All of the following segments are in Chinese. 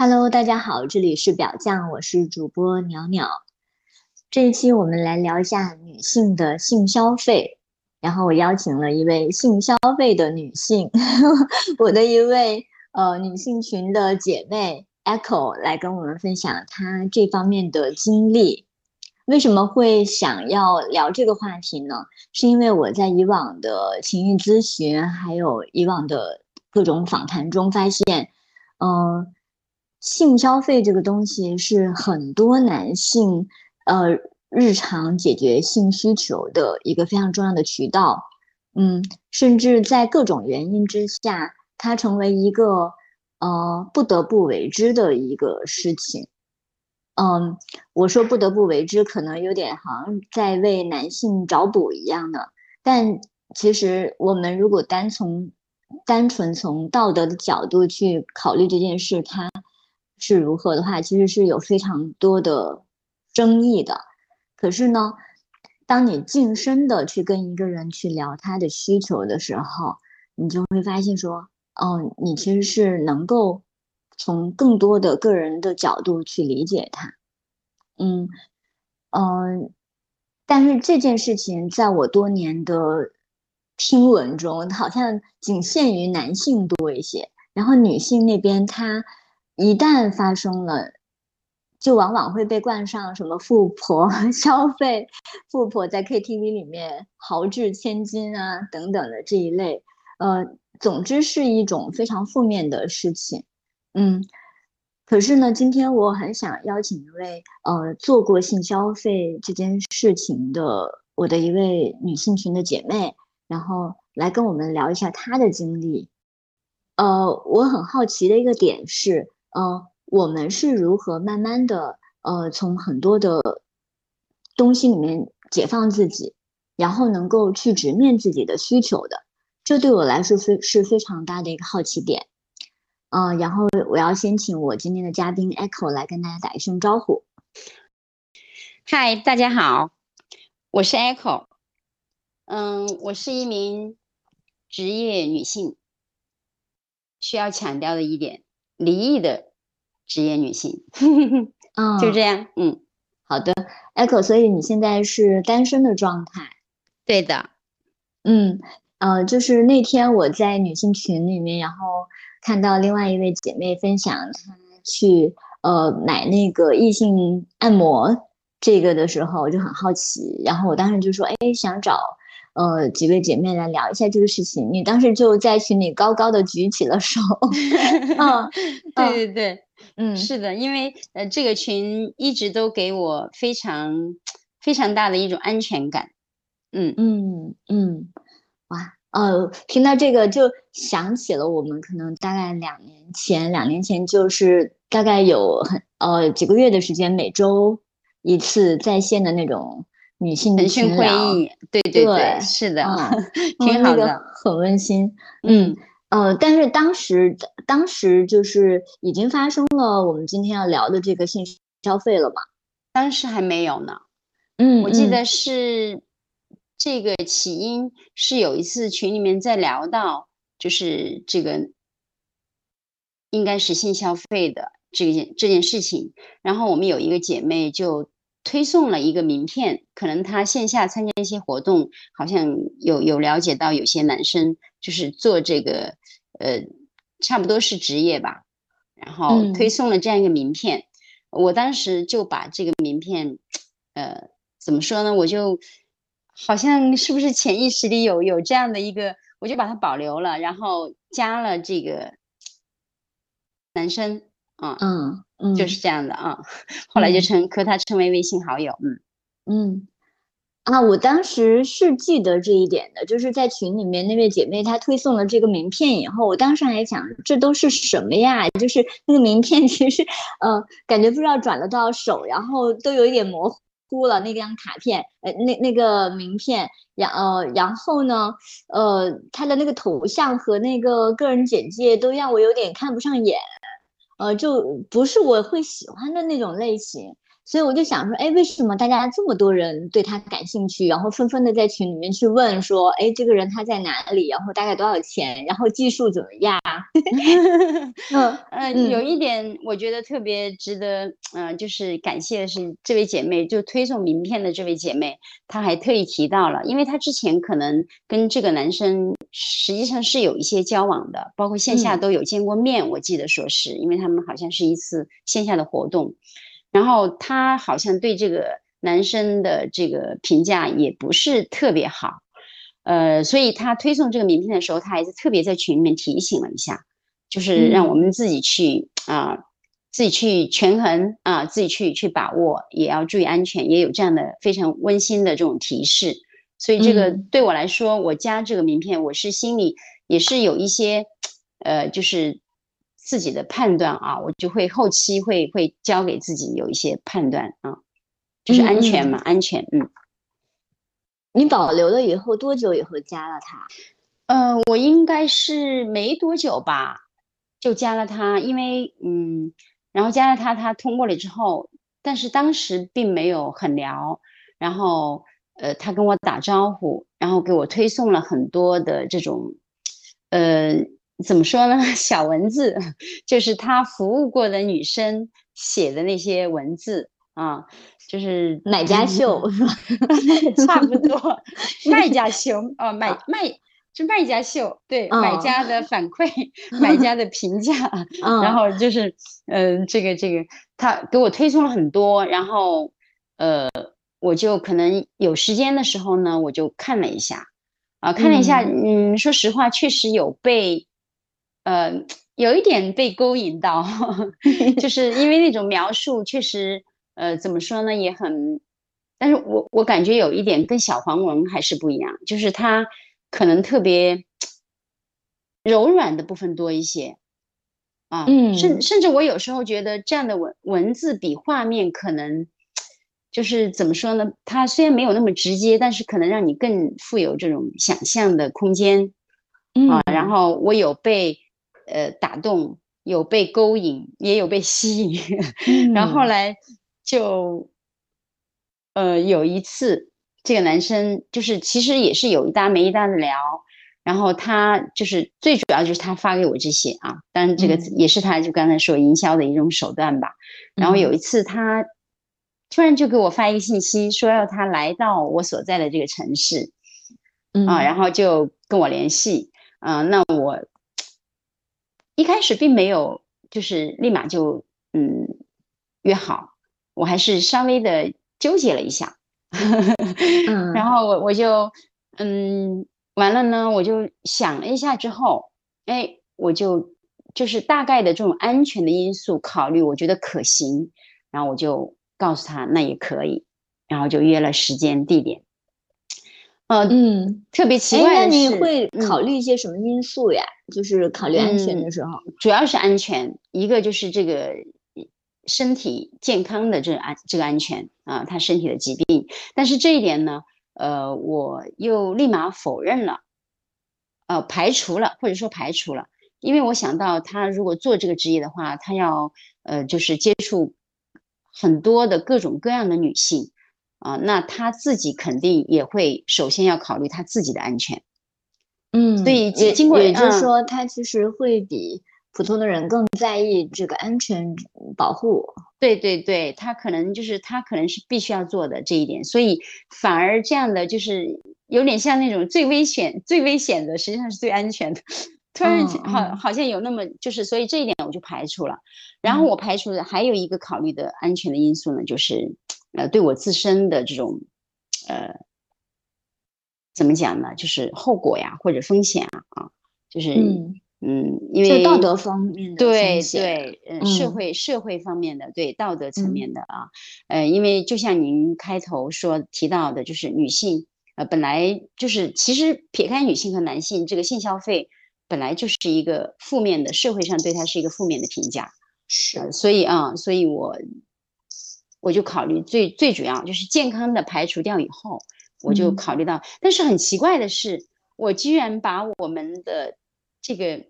Hello，大家好，这里是表酱，我是主播袅袅。这一期我们来聊一下女性的性消费，然后我邀请了一位性消费的女性，我的一位呃女性群的姐妹 Echo 来跟我们分享她这方面的经历。为什么会想要聊这个话题呢？是因为我在以往的情欲咨询，还有以往的各种访谈中发现，嗯，性消费这个东西是很多男性呃日常解决性需求的一个非常重要的渠道，嗯，甚至在各种原因之下，它成为一个呃不得不为之的一个事情。嗯，我说不得不为之，可能有点好像在为男性找补一样的。但其实我们如果单从单纯从道德的角度去考虑这件事，它是如何的话，其实是有非常多的争议的。可是呢，当你近身的去跟一个人去聊他的需求的时候，你就会发现说，哦，你其实是能够。从更多的个人的角度去理解他，嗯嗯，但是这件事情在我多年的听闻中，好像仅限于男性多一些，然后女性那边，她一旦发生了，就往往会被冠上什么富婆 消费、富婆在 KTV 里面豪掷千金啊等等的这一类，呃，总之是一种非常负面的事情。嗯，可是呢，今天我很想邀请一位呃做过性消费这件事情的我的一位女性群的姐妹，然后来跟我们聊一下她的经历。呃，我很好奇的一个点是，呃，我们是如何慢慢的呃从很多的东西里面解放自己，然后能够去直面自己的需求的？这对我来说非是非常大的一个好奇点。嗯，然后我要先请我今天的嘉宾 Echo 来跟大家打一声招呼。嗨，大家好，我是 Echo。嗯，我是一名职业女性，需要强调的一点，离异的职业女性。嗯，就这样。嗯，好的，Echo，所以你现在是单身的状态？对的。嗯，呃，就是那天我在女性群里面，然后。看到另外一位姐妹分享她去呃买那个异性按摩这个的时候，我就很好奇，然后我当时就说，哎，想找呃几位姐妹来聊一下这个事情。你当时就在群里高高的举起了手，嗯，对对对，嗯，是的，因为呃这个群一直都给我非常非常大的一种安全感，嗯嗯嗯，哇。呃，听到这个就想起了我们可能大概两年前，两年前就是大概有很呃几个月的时间，每周一次在线的那种女性的群会议，对对对，是的，挺好的，很温馨。嗯呃，但是当时当时就是已经发生了我们今天要聊的这个性消费了嘛？当时还没有呢。嗯，我记得是。这个起因是有一次群里面在聊到，就是这个应该是性消费的这件这件事情，然后我们有一个姐妹就推送了一个名片，可能他线下参加一些活动，好像有有了解到有些男生就是做这个，呃，差不多是职业吧，然后推送了这样一个名片，我当时就把这个名片，呃，怎么说呢，我就。好像是不是潜意识里有有这样的一个，我就把它保留了，然后加了这个男生啊，嗯嗯，就是这样的啊，后来就称和他成为微信好友，嗯嗯啊，我当时是记得这一点的，就是在群里面那位姐妹她推送了这个名片以后，我当时还想这都是什么呀？就是那个名片其实呃感觉不知道转了多少手，然后都有一点模糊。了那张卡片，呃，那那个名片，然呃，然后呢，呃，他的那个头像和那个个人简介都让我有点看不上眼，呃，就不是我会喜欢的那种类型，所以我就想说，哎，为什么大家这么多人对他感兴趣，然后纷纷的在群里面去问说，哎，这个人他在哪里，然后大概多少钱，然后技术怎么样？嗯嗯，有一点我觉得特别值得，嗯，就是感谢的是这位姐妹，就推送名片的这位姐妹，她还特意提到了，因为她之前可能跟这个男生实际上是有一些交往的，包括线下都有见过面，我记得说是因为他们好像是一次线下的活动。然后他好像对这个男生的这个评价也不是特别好，呃，所以他推送这个名片的时候，他还是特别在群里面提醒了一下，就是让我们自己去啊，自己去权衡啊，自己去去把握，也要注意安全，也有这样的非常温馨的这种提示。所以这个对我来说，我加这个名片，我是心里也是有一些，呃，就是。自己的判断啊，我就会后期会会交给自己有一些判断啊，就是安全嘛，安全。嗯，你保留了以后多久以后加了他？呃，我应该是没多久吧，就加了他，因为嗯，然后加了他，他通过了之后，但是当时并没有很聊，然后呃，他跟我打招呼，然后给我推送了很多的这种呃。怎么说呢？小文字就是他服务过的女生写的那些文字啊，就是买家秀是 吧？差不多，卖家秀啊，买卖是卖家秀，对，买家的反馈，买家的评价，然后就是嗯，这个这个他给我推送了很多，然后呃，我就可能有时间的时候呢，我就看了一下啊，看了一下，嗯，说实话，确实有被。呃，有一点被勾引到，就是因为那种描述确实，呃，怎么说呢，也很，但是我我感觉有一点跟小黄文还是不一样，就是它可能特别柔软的部分多一些，啊，嗯，甚甚至我有时候觉得这样的文文字比画面可能就是怎么说呢，它虽然没有那么直接，但是可能让你更富有这种想象的空间，啊，然后我有被。呃，打动有被勾引，也有被吸引，然后后来就，呃，有一次这个男生就是其实也是有一搭没一搭的聊，然后他就是最主要就是他发给我这些啊，当然这个也是他就刚才说营销的一种手段吧。然后有一次他突然就给我发一个信息，说要他来到我所在的这个城市，啊，然后就跟我联系，啊，那我。一开始并没有，就是立马就嗯约好，我还是稍微的纠结了一下，然后我我就嗯完了呢，我就想了一下之后，哎，我就就是大概的这种安全的因素考虑，我觉得可行，然后我就告诉他那也可以，然后就约了时间地点。呃嗯，特别奇怪那你会考虑一些什么因素呀？就是考虑安全的时候，主要是安全，一个就是这个身体健康的这安这个安全啊，他身体的疾病。但是这一点呢，呃，我又立马否认了，呃，排除了，或者说排除了，因为我想到他如果做这个职业的话，他要呃，就是接触很多的各种各样的女性。啊，那他自己肯定也会首先要考虑他自己的安全，嗯，所以经过也就是说，他其实会比普通的人更在意这个安全保护。对对对，他可能就是他可能是必须要做的这一点，所以反而这样的就是有点像那种最危险、最危险的，实际上是最安全的。突然好好像有那么就是，所以这一点我就排除了。然后我排除的还有一个考虑的安全的因素呢，就是。呃，对我自身的这种，呃，怎么讲呢？就是后果呀，或者风险啊，啊，就是嗯，因为道德方面的对对，嗯，社会社会方面的对道德层面的啊，呃，因为就像您开头说提到的，就是女性呃本来就是其实撇开女性和男性，这个性消费本来就是一个负面的，社会上对它是一个负面的评价，是，所以啊，所以我。我就考虑最最主要就是健康的排除掉以后，我就考虑到，但是很奇怪的是，我居然把我们的这个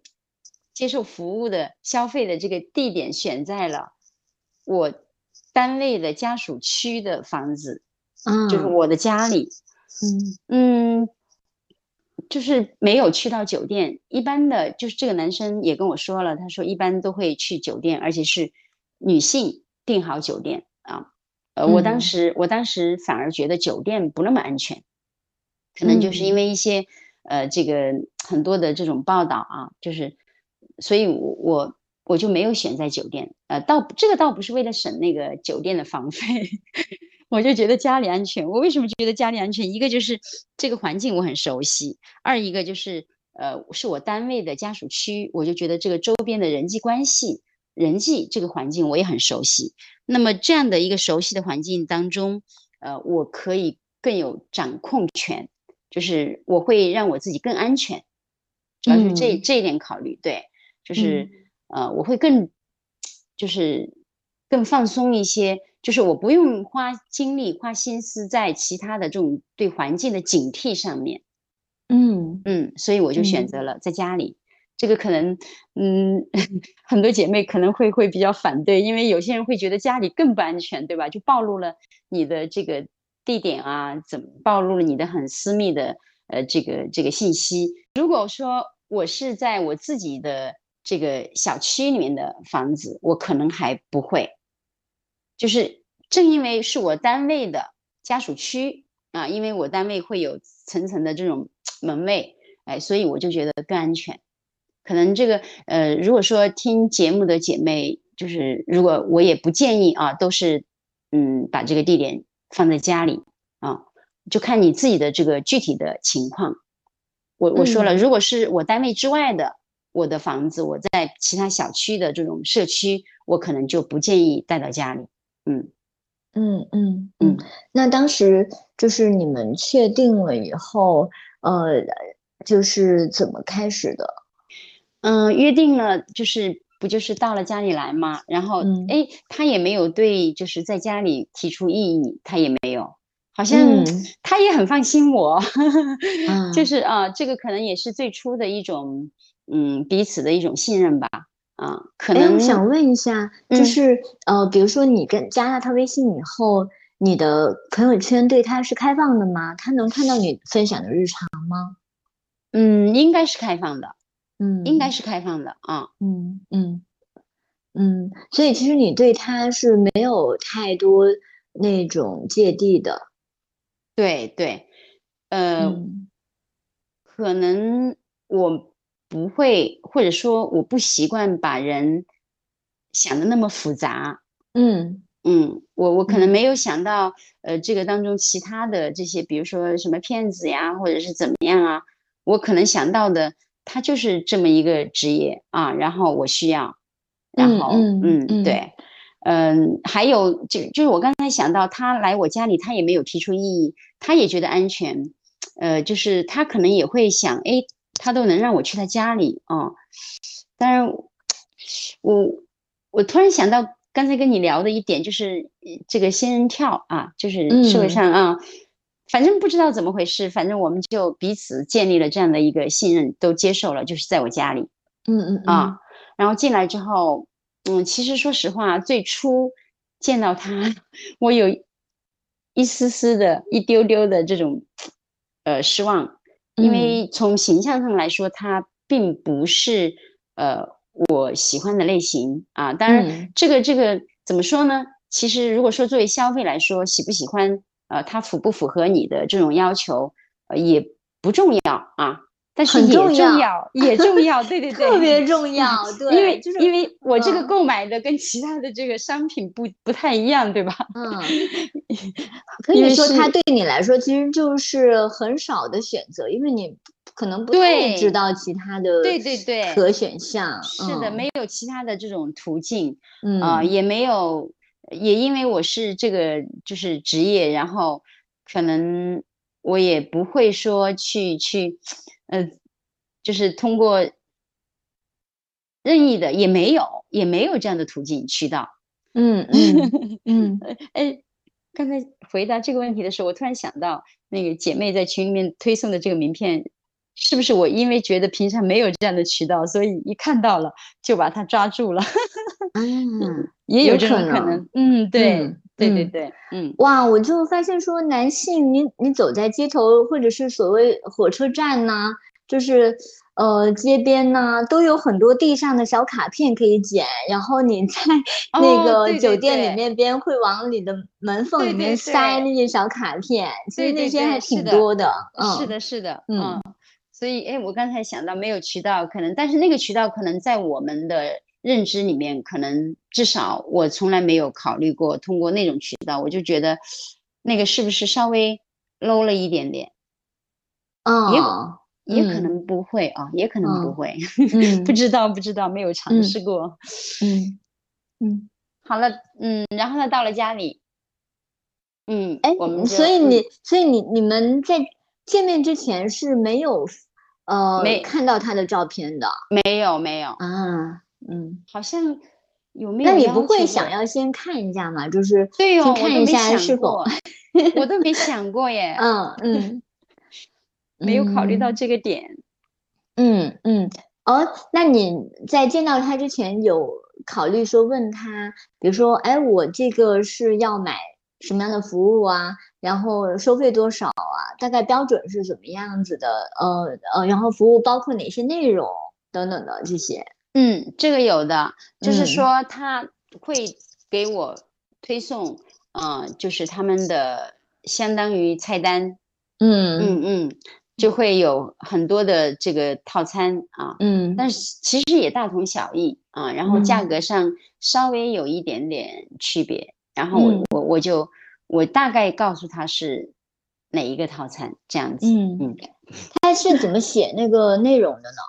接受服务的消费的这个地点选在了我单位的家属区的房子，嗯，就是我的家里，嗯。嗯，就是没有去到酒店。一般的就是这个男生也跟我说了，他说一般都会去酒店，而且是女性订好酒店啊。呃，我当时我当时反而觉得酒店不那么安全，可能就是因为一些呃这个很多的这种报道啊，就是。所以，我我我就没有选在酒店，呃，倒这个倒不是为了省那个酒店的房费，我就觉得家里安全。我为什么觉得家里安全？一个就是这个环境我很熟悉，二一个就是呃，是我单位的家属区，我就觉得这个周边的人际关系、人际这个环境我也很熟悉。那么这样的一个熟悉的环境当中，呃，我可以更有掌控权，就是我会让我自己更安全，主要是这这一点考虑，对。就是呃，我会更就是更放松一些，就是我不用花精力花心思在其他的这种对环境的警惕上面。嗯嗯，所以我就选择了在家里。这个可能嗯，很多姐妹可能会会比较反对，因为有些人会觉得家里更不安全，对吧？就暴露了你的这个地点啊，怎么暴露了你的很私密的呃这个这个信息？如果说我是在我自己的。这个小区里面的房子，我可能还不会，就是正因为是我单位的家属区啊，因为我单位会有层层的这种门卫，哎，所以我就觉得更安全。可能这个呃，如果说听节目的姐妹，就是如果我也不建议啊，都是嗯，把这个地点放在家里啊，就看你自己的这个具体的情况。我我说了，如果是我单位之外的。我的房子，我在其他小区的这种社区，我可能就不建议带到家里。嗯嗯嗯嗯。那当时就是你们确定了以后，呃，就是怎么开始的？嗯，约定了，就是不就是到了家里来吗？然后，哎，他也没有对，就是在家里提出异议，他也没有，好像他也很放心我。就是啊，这个可能也是最初的一种。嗯，彼此的一种信任吧，啊，可能我想问一下，就是呃，比如说你跟加了他微信以后，你的朋友圈对他是开放的吗？他能看到你分享的日常吗？嗯，应该是开放的，嗯，应该是开放的啊，嗯嗯嗯，所以其实你对他是没有太多那种芥蒂的，对对，呃，可能我。不会，或者说我不习惯把人想的那么复杂。嗯。嗯，我我可能没有想到，呃，这个当中其他的这些，比如说什么骗子呀，或者是怎么样啊，我可能想到的，他就是这么一个职业啊，然后我需要，然后嗯对，嗯，还有就就是我刚才想到，他来我家里，他也没有提出异议，他也觉得安全，呃，就是他可能也会想，哎。他都能让我去他家里啊，当然，我我突然想到刚才跟你聊的一点，就是这个仙人跳啊，就是社会上啊，反正不知道怎么回事，反正我们就彼此建立了这样的一个信任，都接受了，就是在我家里，嗯嗯啊，然后进来之后，嗯，其实说实话，最初见到他，我有一丝丝的、一丢丢的这种呃失望。因为从形象上来说，他并不是呃我喜欢的类型啊。当然，这个这个怎么说呢？其实如果说作为消费来说，喜不喜欢呃，它符不符合你的这种要求，呃也不重要啊。但是也重要，也重要，对对 对，特别重要。对，因为就是因为我这个购买的跟其他的这个商品不不太一样，对吧？嗯，可以说它对你来说其实就是很少的选择，因为你可能不太知道其他的对对对可选项。是的，没有其他的这种途径，啊，也没有，也因为我是这个就是职业，然后可能我也不会说去去。呃，就是通过任意的也没有，也没有这样的途径渠道。嗯嗯 嗯。哎，刚才回答这个问题的时候，我突然想到，那个姐妹在群里面推送的这个名片，是不是我因为觉得平常没有这样的渠道，所以一看到了就把它抓住了？嗯，也有这种可能。嗯，对，对对对，嗯，哇，我就发现说，男性，你你走在街头，或者是所谓火车站呐，就是。呃，街边呐都有很多地上的小卡片可以捡，然后你在那个酒店里面边会往你的门缝里面塞那些小卡片，其实那些还挺多的。是的，是的，嗯。所以，哎，我刚才想到没有渠道，可能，但是那个渠道可能在我们的认知里面，可能至少我从来没有考虑过通过那种渠道，我就觉得那个是不是稍微 low 了一点点？哦。也也可能不会啊，也可能不会，不知道不知道，没有尝试过。嗯嗯，好了，嗯，然后呢，到了家里，嗯，哎，我们所以你所以你你们在见面之前是没有呃没看到他的照片的，没有没有啊，嗯，好像有没有？那你不会想要先看一下吗？就是对哦看一下是否，我都没想过耶。嗯嗯。没有考虑到这个点，嗯嗯，哦，那你在见到他之前有考虑说问他，比如说，哎，我这个是要买什么样的服务啊？然后收费多少啊？大概标准是怎么样子的？呃呃，然后服务包括哪些内容等等的这些？嗯，这个有的，就是说他会给我推送，嗯，就是他们的相当于菜单，嗯。嗯嗯。就会有很多的这个套餐啊，嗯，但是其实也大同小异啊，然后价格上稍微有一点点区别，然后我我我就我大概告诉他是哪一个套餐这样子，嗯。嗯，他是怎么写那个内容的呢？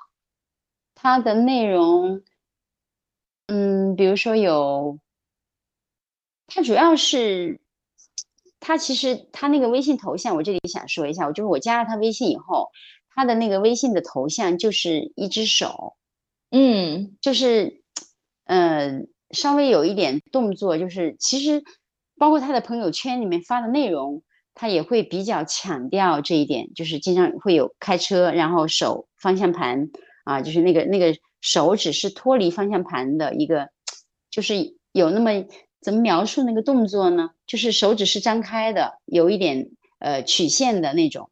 他的内容，嗯，比如说有，他主要是。他其实他那个微信头像，我这里想说一下，我就是我加了他微信以后，他的那个微信的头像就是一只手，嗯，就是，呃，稍微有一点动作，就是其实包括他的朋友圈里面发的内容，他也会比较强调这一点，就是经常会有开车，然后手方向盘啊，就是那个那个手指是脱离方向盘的一个，就是有那么。怎么描述那个动作呢？就是手指是张开的，有一点呃曲线的那种，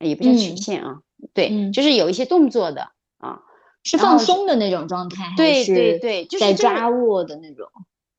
也不叫曲线啊，对，就是有一些动作的啊，是放松的那种状态，对对对，就是在抓握的那种。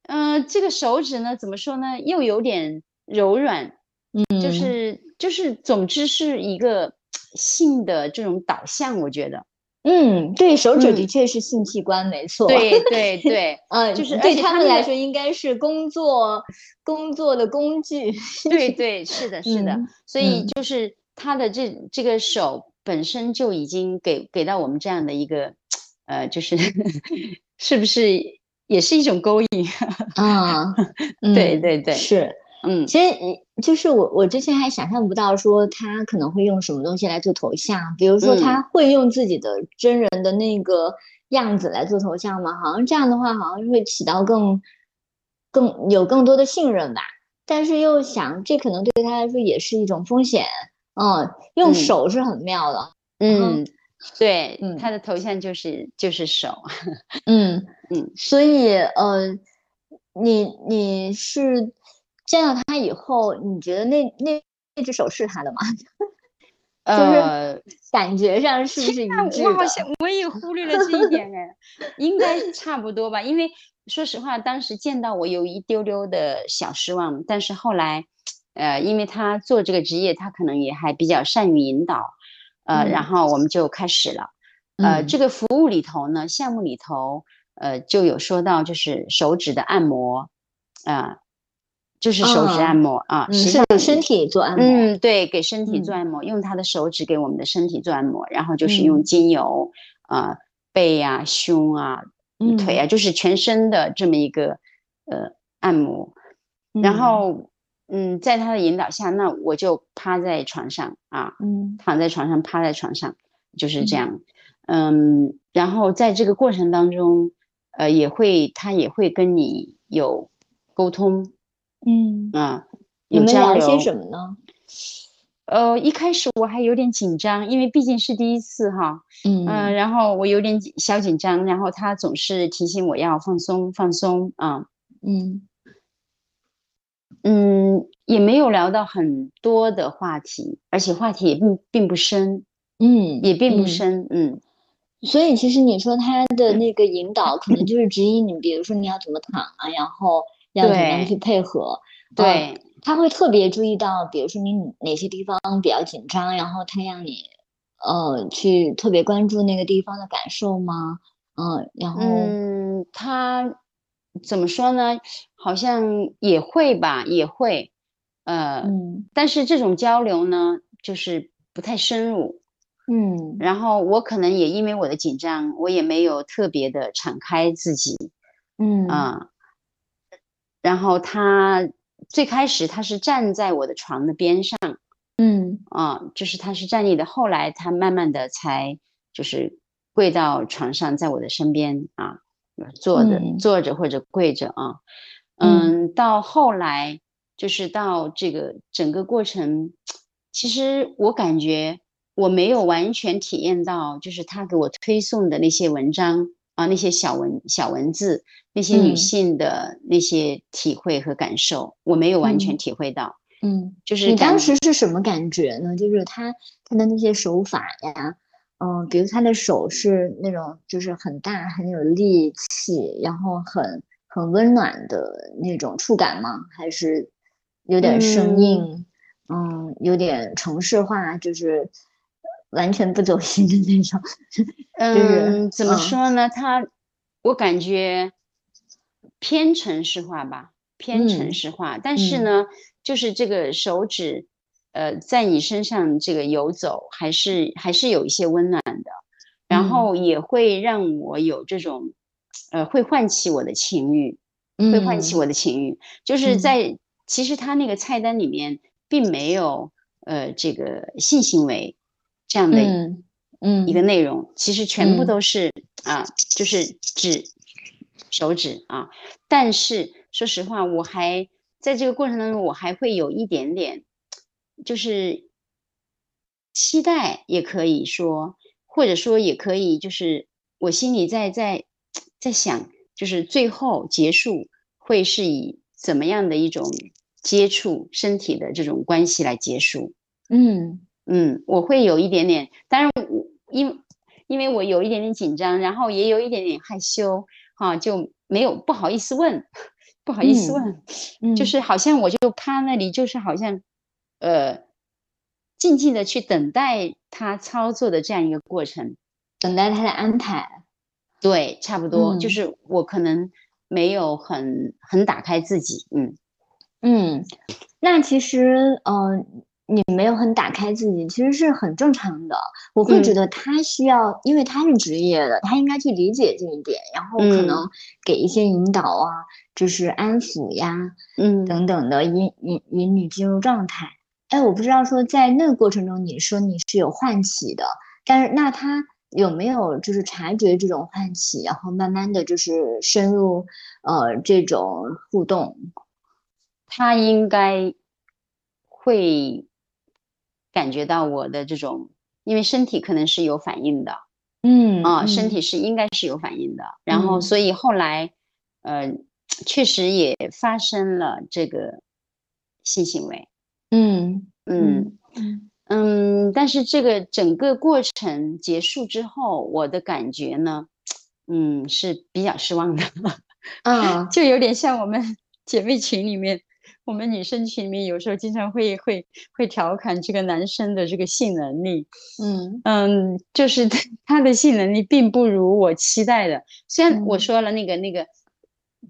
嗯，这个手指呢，怎么说呢？又有点柔软，嗯，就是就是，总之是一个性的这种导向，我觉得。嗯，对手指的确是性器官，没错。对对对，嗯，就是对他们来说应该是工作工作的工具。对对，是的，是的。所以就是他的这这个手本身就已经给给到我们这样的一个，呃，就是 是不是也是一种勾引啊？对对对，是。嗯，其实就是我，我之前还想象不到说他可能会用什么东西来做头像，比如说他会用自己的真人的那个样子来做头像吗？好像这样的话，好像会起到更更有更多的信任吧。但是又想，这可能对他来说也是一种风险。嗯，用手是很妙的。嗯，对，嗯他的头像就是就是手。嗯嗯，所以呃，你你是。见到他以后，你觉得那那那只手是他的吗？呃，感觉上是不是一致的？我好像我也 忽略了这一点哎，应该差不多吧。因为说实话，当时见到我有一丢丢的小失望，但是后来，呃，因为他做这个职业，他可能也还比较善于引导，呃，然后我们就开始了。呃，这个服务里头呢，项目里头，呃，就有说到就是手指的按摩，啊。就是手指按摩啊，实际上给身体做按摩。嗯，对，给身体做按摩，用他的手指给我们的身体做按摩，然后就是用精油啊，背啊、胸啊、腿啊，就是全身的这么一个呃按摩。然后，嗯，在他的引导下，那我就趴在床上啊，嗯，躺在床上，趴在床上，就是这样。嗯，然后在这个过程当中，呃，也会他也会跟你有沟通。嗯。啊，你们聊些什么呢？呃，一开始我还有点紧张，因为毕竟是第一次哈，嗯，然后我有点小紧张，然后他总是提醒我要放松放松啊，嗯。嗯，也没有聊到很多的话题，而且话题也并并不深，嗯，也并不深，嗯，所以其实你说他的那个引导，可能就是指引你，比如说你要怎么躺啊，然后要怎么样去配合，对。他会特别注意到，比如说你哪些地方比较紧张，然后他让你，呃，去特别关注那个地方的感受吗？嗯，然后，嗯，他怎么说呢？好像也会吧，也会，呃，但是这种交流呢，就是不太深入，嗯，然后我可能也因为我的紧张，我也没有特别的敞开自己，嗯啊，然后他。最开始他是站在我的床的边上，嗯啊，就是他是站立的。后来他慢慢的才就是跪到床上，在我的身边啊，坐着坐着或者跪着啊，嗯，到后来就是到这个整个过程，其实我感觉我没有完全体验到，就是他给我推送的那些文章。啊，那些小文小文字，那些女性的那些体会和感受，我没有完全体会到。嗯，就是你当时是什么感觉呢？就是他他的那些手法呀，嗯，比如他的手是那种就是很大很有力气，然后很很温暖的那种触感吗？还是有点生硬？嗯，有点城市化，就是。完全不走心的那种，嗯，怎么说呢？他，我感觉偏城市化吧，偏城市化。但是呢，就是这个手指，呃，在你身上这个游走，还是还是有一些温暖的，然后也会让我有这种，呃，会唤起我的情欲，会唤起我的情欲。就是在其实他那个菜单里面并没有，呃，这个性行为。这样的嗯一个内容，其实全部都是啊，就是指手指啊。但是说实话，我还在这个过程当中，我还会有一点点，就是期待，也可以说，或者说也可以，就是我心里在在在想，就是最后结束会是以怎么样的一种接触身体的这种关系来结束？嗯。嗯，我会有一点点，当然我因因为我有一点点紧张，然后也有一点点害羞，哈，就没有不好意思问，不好意思问，就是好像我就趴那里，就是好像，呃，静静的去等待他操作的这样一个过程，等待他的安排，对，差不多，就是我可能没有很很打开自己，嗯。嗯，那其实嗯。你没有很打开自己，其实是很正常的。我会觉得他需要，因为他是职业的，他应该去理解这一点，然后可能给一些引导啊，就是安抚呀，嗯，等等的，引引引你进入状态。哎，我不知道说在那个过程中，你说你是有唤起的，但是那他有没有就是察觉这种唤起，然后慢慢的就是深入呃这种互动？他应该会。感觉到我的这种，因为身体可能是有反应的，嗯啊，身。体是应该是有反应的，然后所以后来，呃，确实也发生了这个性行为，嗯。嗯嗯，但是这个整个过程结束之后，我的感觉呢，嗯，是比较失望的，啊，就有点像我们 姐妹群里面。我们女生群里面有时候经常会会会调侃这个男生的这个性能力，嗯嗯，就是 他的性能力并不如我期待的。虽然我说了那个那个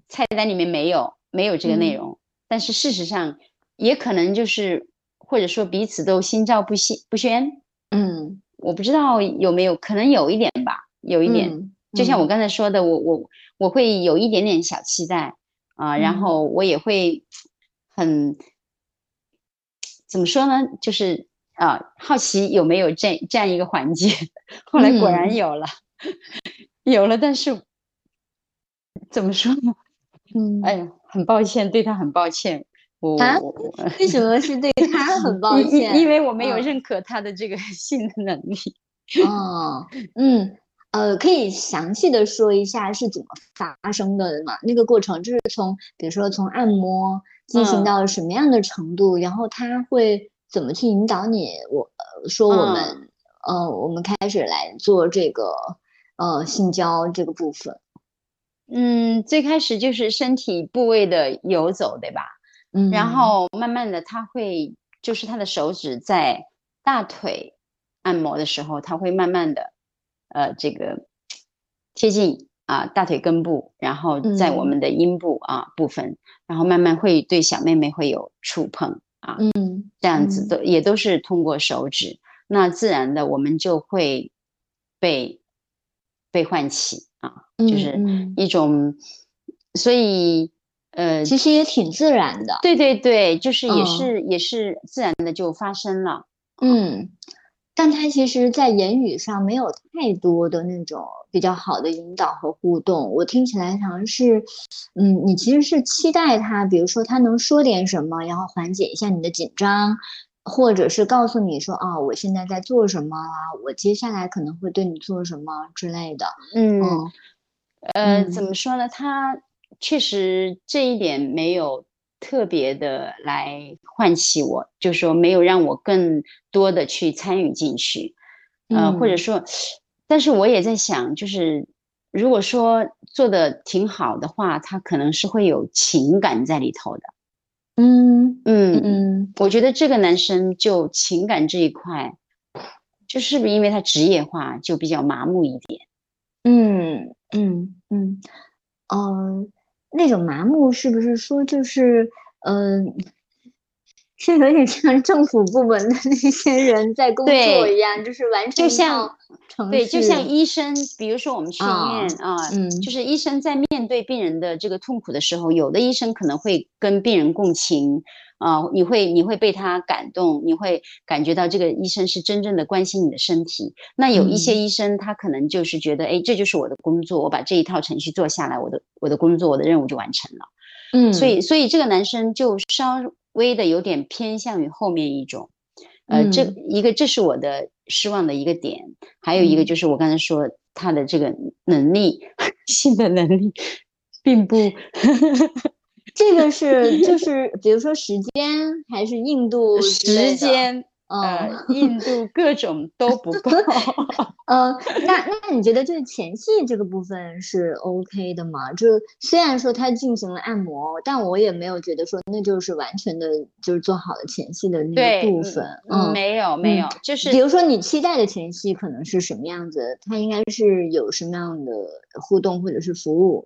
菜单里面没有没有这个内容，但是事实上也可能就是或者说彼此都心照不宣不宣。嗯，我不知道有没有可能有一点吧，有一点。就像我刚才说的，我我我会有一点点小期待啊，然后我也会。很怎么说呢？就是啊，好奇有没有这这样一个环节。后来果然有了，有了。但是怎么说呢？嗯，哎呀，很抱歉，对他很抱歉。啊？为什么是对他 很抱歉？因为我没有认可他的这个 性的能力。哦，嗯，呃，可以详细的说一下是怎么发生的吗？那个过程就是从，比如说从按摩进行到什么样的程度，然后他会怎么去引导你？我说我们，呃，我们开始来做这个，呃，性交这个部分。嗯，最开始就是身体部位的游走，对吧？嗯，然后慢慢的他会，就是他的手指在大腿。按摩的时候，他会慢慢的，呃，这个贴近啊大腿根部，然后在我们的阴部啊部分，然后慢慢会对小妹妹会有触碰啊，嗯，这样子都也都是通过手指，那自然的我们就会被被唤起啊，就是一种，所以呃，其实也挺自然的，对对对，就是也是也是自然的就发生了，嗯。但他其实，在言语上没有太多的那种比较好的引导和互动。我听起来好像是，嗯，你其实是期待他，比如说他能说点什么，然后缓解一下你的紧张，或者是告诉你说，啊，我现在在做什么啊，我接下来可能会对你做什么之类的。嗯，呃，怎么说呢？他确实这一点没有。特别的来唤起我，就说没有让我更多的去参与进去，呃，或者说，但是我也在想，就是如果说做的挺好的话，他可能是会有情感在里头的。嗯嗯嗯，我觉得这个男生就情感这一块，就是不是因为他职业化就比较麻木一点？嗯嗯嗯，哦。那种麻木是不是说就是，嗯，是有点像政府部门的那些人在工作一样，就是完成就像对，就像医生，比如说我们去医院啊，嗯，就是医生在面对病人的这个痛苦的时候，有的医生可能会跟病人共情。啊，你会你会被他感动，你会感觉到这个医生是真正的关心你的身体。那有一些医生，他可能就是觉得，哎，这就是我的工作，我把这一套程序做下来，我的我的工作，我的任务就完成了。嗯，所以所以这个男生就稍微的有点偏向于后面一种，呃，这一个这是我的失望的一个点，还有一个就是我刚才说他的这个能力，性的能力，并不。这个是 就是比如说时间还是硬度时间，呃，印度各种都 不够。呃，那那你觉得就是前戏这个部分是 OK 的吗？就虽然说他进行了按摩，但我也没有觉得说那就是完全的就是做好了前戏的那个部分。嗯，没有没有，就是比如说你期待的前戏可能是什么样子？他应该是有什么样的互动或者是服务？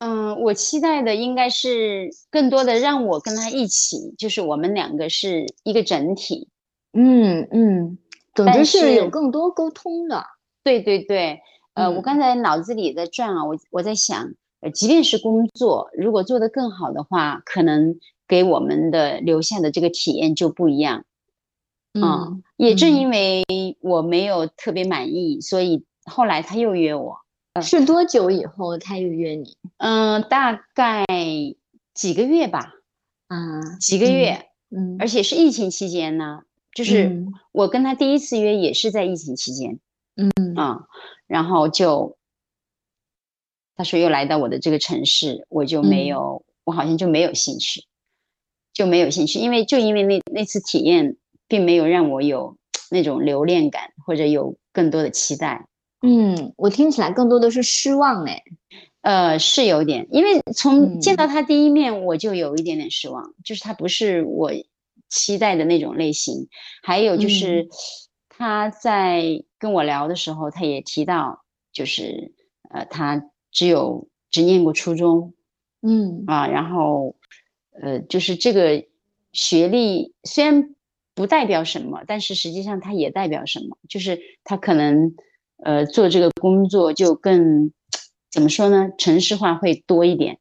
嗯，我期待的应该是更多的让我跟他一起，就是我们两个是一个整体。嗯嗯，总之是有更多沟通的。对对对，呃，我刚才脑子里在转啊，我我在想，呃，即便是工作，如果做得更好的话，可能给我们的留下的这个体验就不一样。嗯，也正因为我没有特别满意，所以后来他又约我。是多久以后他又约你？嗯，大概几个月吧。啊，几个月。嗯，而且是疫情期间呢，就是我跟他第一次约也是在疫情期间。嗯啊，然后就他说又来到我的这个城市，我就没有，我好像就没有兴趣，就没有兴趣，因为就因为那那次体验，并没有让我有那种留恋感，或者有更多的期待。嗯，我听起来更多的是失望哎，呃，是有点，因为从见到他第一面我就有一点点失望，就是他不是我期待的那种类型。还有就是他在跟我聊的时候，他也提到，就是呃，他只有只念过初中，嗯啊，然后呃，就是这个学历虽然不代表什么，但是实际上它也代表什么，就是他可能。呃，做这个工作就更怎么说呢？城市化会多一点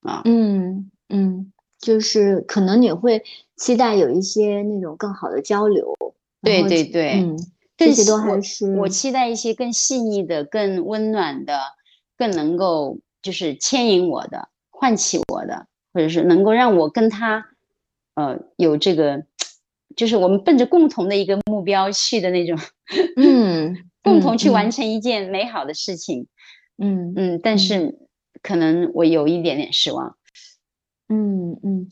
啊。嗯嗯，就是可能你会期待有一些那种更好的交流。对对对，嗯，这些都还是我期待一些更细腻的、更温暖的、更能够就是牵引我的、唤起我的或者是能够让我跟他，呃，有这个，就是我们奔着共同的一个目标去的那种，嗯，共同去完成一件美好的事情，嗯嗯，但是可能我有一点点失望，嗯嗯。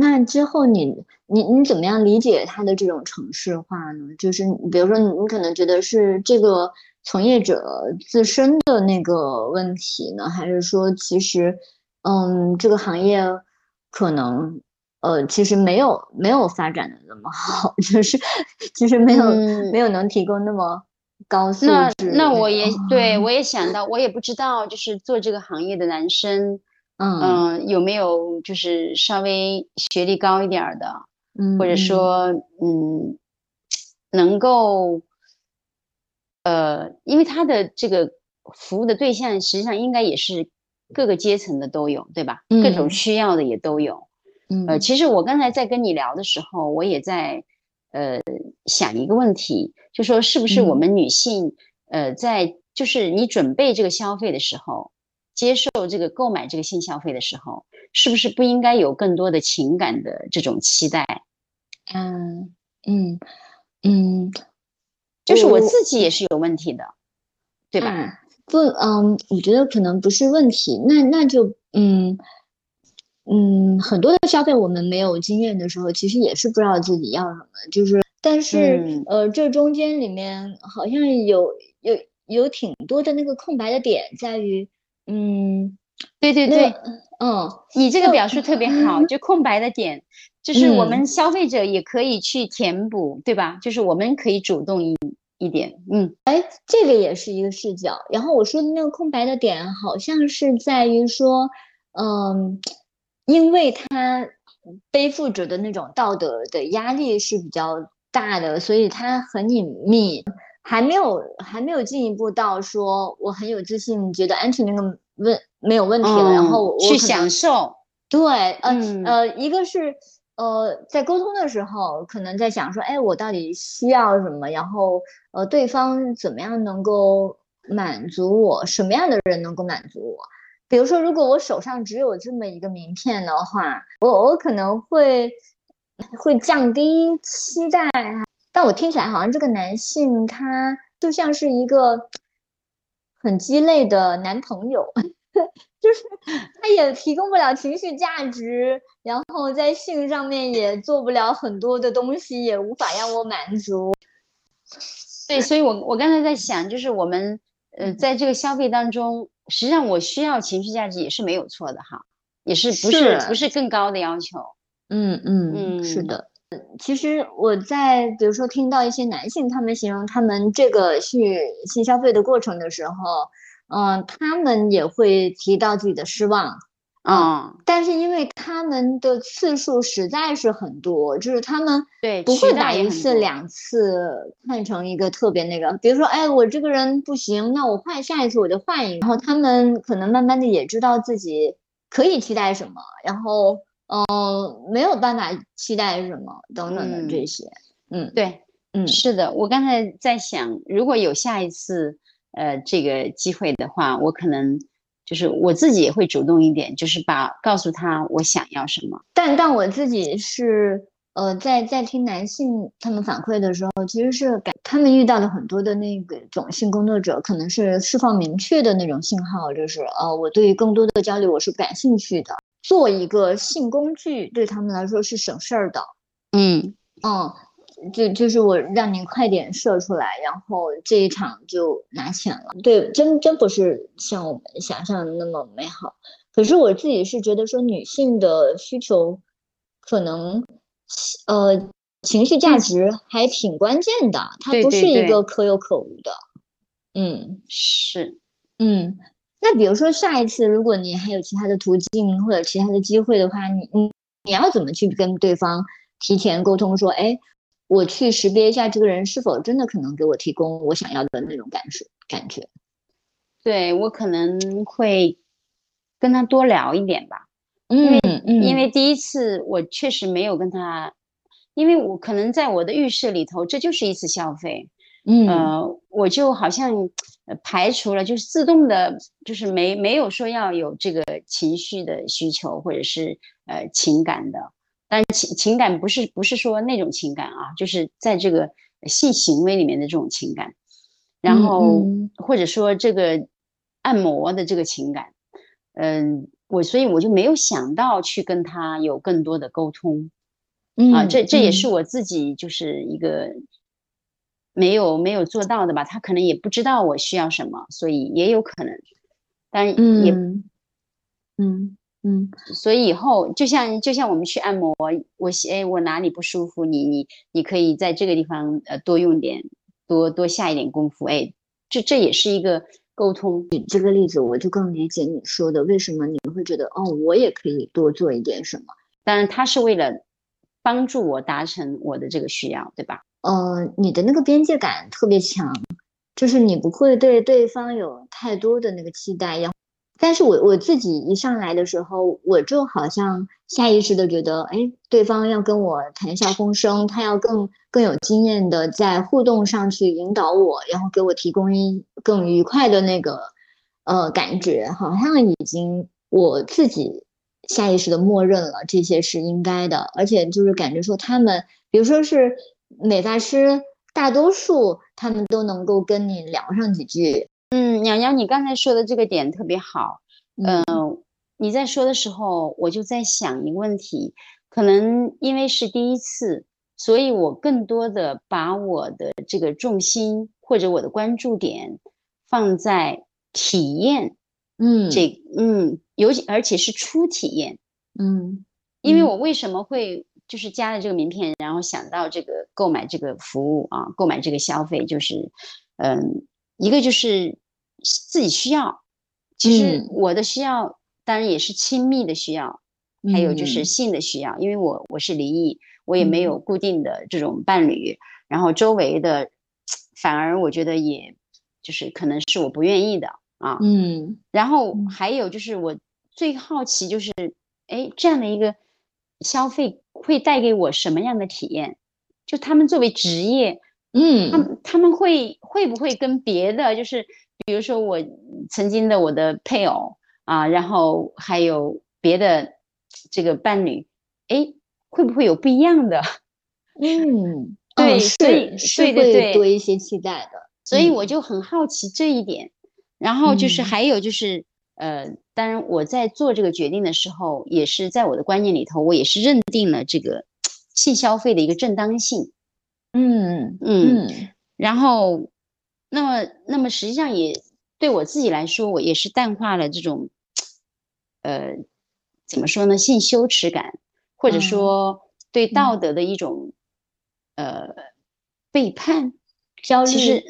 那之后你你你怎么样理解他的这种城市化呢？就是比如说你你可能觉得是这个从业者自身的那个问题呢，还是说其实嗯这个行业可能呃其实没有没有发展的那么好，就是其实没有没有能提供那么高素质。那那我也对 我也想到，我也不知道，就是做这个行业的男生。嗯有没有就是稍微学历高一点的，嗯，或者说嗯，能够，呃，因为他的这个服务的对象实际上应该也是各个阶层的都有，对吧？各种需要的也都有。嗯，呃，其实我刚才在跟你聊的时候，我也在呃想一个问题，就说是不是我们女性呃在就是你准备这个消费的时候。接受这个购买这个性消费的时候，是不是不应该有更多的情感的这种期待？嗯嗯嗯，就是我自己也是有问题的，对吧？不，嗯，我觉得可能不是问题。那那就嗯嗯，很多的消费我们没有经验的时候，其实也是不知道自己要什么。就是，但是呃，这中间里面好像有有有挺多的那个空白的点，在于。嗯，对对对，嗯，你这个表述特别好，就空白的点，就是我们消费者也可以去填补，对吧？就是我们可以主动一一点，嗯，哎，这个也是一个视角。然后我说的那个空白的点，好像是在于说，嗯，因为他背负着的那种道德的压力是比较大的，所以他很隐秘。还没有，还没有进一步到说我很有自信，觉得安全那个问没有问题了，然后我去享受。对，呃呃，一个是呃在沟通的时候，可能在想说，哎，我到底需要什么？然后呃，对方怎么样能够满足我？什么样的人能够满足我？比如说，如果我手上只有这么一个名片的话，我我可能会会降低期待。但我听起来好像这个男性他就像是一个很鸡肋的男朋友，就是他也提供不了情绪价值，然后在性上面也做不了很多的东西，也无法让我满足。对，所以我我刚才在想，就是我们呃在这个消费当中，实际上我需要情绪价值也是没有错的哈，也是不是不是更高的要求？嗯嗯嗯，是的。其实我在比如说听到一些男性他们形容他们这个去性消费的过程的时候，嗯，他们也会提到自己的失望，嗯，但是因为他们的次数实在是很多，就是他们对不会把一次两次看成一个特别那个，比如说，哎，我这个人不行，那我换下一次我就换一个，然后他们可能慢慢的也知道自己可以期待什么，然后。嗯，没有办法期待什么等等的这些，嗯，对，嗯，是的，我刚才在想，如果有下一次，呃，这个机会的话，我可能就是我自己也会主动一点，就是把告诉他我想要什么。但但我自己是，呃，在在听男性他们反馈的时候，其实是感他们遇到了很多的那个种性工作者，可能是释放明确的那种信号，就是呃，我对于更多的交流我是不感兴趣的。做一个性工具对他们来说是省事儿的，嗯嗯，就就是我让你快点射出来，然后这一场就拿钱了。对，真真不是像我们想象的那么美好。可是我自己是觉得说，女性的需求可能，呃，情绪价值还挺关键的，它不是一个可有可无的。嗯，是，嗯。那比如说下一次，如果你还有其他的途径或者其他的机会的话，你你你要怎么去跟对方提前沟通？说，哎，我去识别一下这个人是否真的可能给我提供我想要的那种感受感觉。对我可能会跟他多聊一点吧，嗯嗯，因为第一次我确实没有跟他，因为我可能在我的预设里头，这就是一次消费，嗯，呃，我就好像排除了，就是自动的，就是没没有说要有这个情绪的需求或者是呃情感的，但情情感不是不是说那种情感啊，就是在这个性行为里面的这种情感，然后或者说这个按摩的这个情感，嗯，我所以我就没有想到去跟他有更多的沟通，啊，这这也是我自己就是一个。没有没有做到的吧，他可能也不知道我需要什么，所以也有可能，但也，嗯嗯，所以以后就像就像我们去按摩，我哎我哪里不舒服，你你你可以在这个地方呃多用点，多多下一点功夫，哎，这这也是一个沟通。举这个例子，我就更理解你说的，为什么你会觉得哦，我也可以多做一点什么？当然，他是为了帮助我达成我的这个需要，对吧？呃，你的那个边界感特别强，就是你不会对对方有太多的那个期待。然后，但是我我自己一上来的时候，我就好像下意识的觉得，哎，对方要跟我谈笑风生，他要更更有经验的在互动上去引导我，然后给我提供一更愉快的那个呃感觉，好像已经我自己下意识的默认了这些是应该的，而且就是感觉说他们，比如说是。美发师大多数他们都能够跟你聊上几句。嗯，娘娘，你刚才说的这个点特别好。嗯，你在说的时候，我就在想一个问题，可能因为是第一次，所以我更多的把我的这个重心或者我的关注点放在体验。嗯，这嗯，尤其而且是初体验。嗯，因为我为什么会？就是加了这个名片，然后想到这个购买这个服务啊，购买这个消费，就是，嗯，一个就是自己需要，其实我的需要当然也是亲密的需要，还有就是性的需要，因为我我是离异，我也没有固定的这种伴侣，然后周围的反而我觉得也就是可能是我不愿意的啊，嗯，然后还有就是我最好奇就是，哎，这样的一个消费。会带给我什么样的体验？就他们作为职业，嗯，他们他们会会不会跟别的，就是比如说我曾经的我的配偶啊，然后还有别的这个伴侣，哎，会不会有不一样的？嗯，对，所以对对对，多一些期待的。所以我就很好奇这一点。然后就是还有就是。呃，当然，我在做这个决定的时候，也是在我的观念里头，我也是认定了这个性消费的一个正当性。嗯嗯。然后，那么，那么实际上也对我自己来说，我也是淡化了这种，呃，怎么说呢？性羞耻感，或者说对道德的一种呃背叛、焦虑。其实，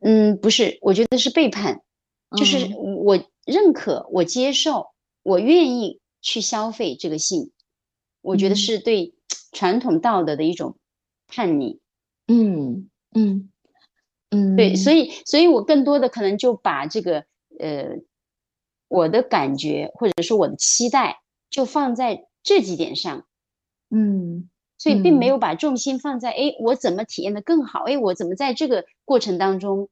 嗯，不是，我觉得是背叛。就是我认可，我接受，我愿意去消费这个性，我觉得是对 传统道德的一种叛逆。嗯嗯嗯，对，所以，所以我更多的可能就把这个呃我的感觉或者说我的期待就放在这几点上。嗯，所以并没有把重心放在哎我怎么体验的更好，哎我怎么在这个过程当中，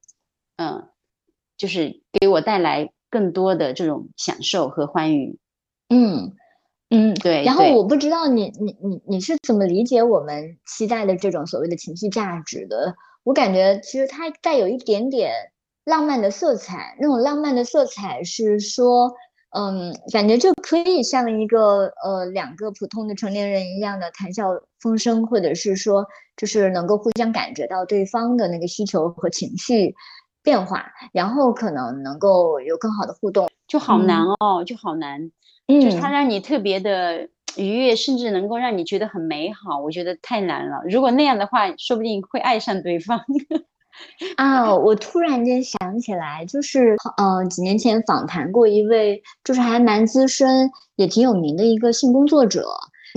嗯。就是给我带来更多的这种享受和欢愉，嗯嗯，对。然后我不知道你你你你是怎么理解我们期待的这种所谓的情绪价值的？我感觉其实它带有一点点浪漫的色彩，那种浪漫的色彩是说，嗯，感觉就可以像一个呃两个普通的成年人一样的谈笑风生，或者是说就是能够互相感觉到对方的那个需求和情绪。变化，然后可能能够有更好的互动，就好难哦，就好难。嗯，就是它让你特别的愉悦，甚至能够让你觉得很美好。我觉得太难了。如果那样的话，说不定会爱上对方。啊，我突然间想起来，就是呃，几年前访谈过一位，就是还蛮资深，也挺有名的一个性工作者。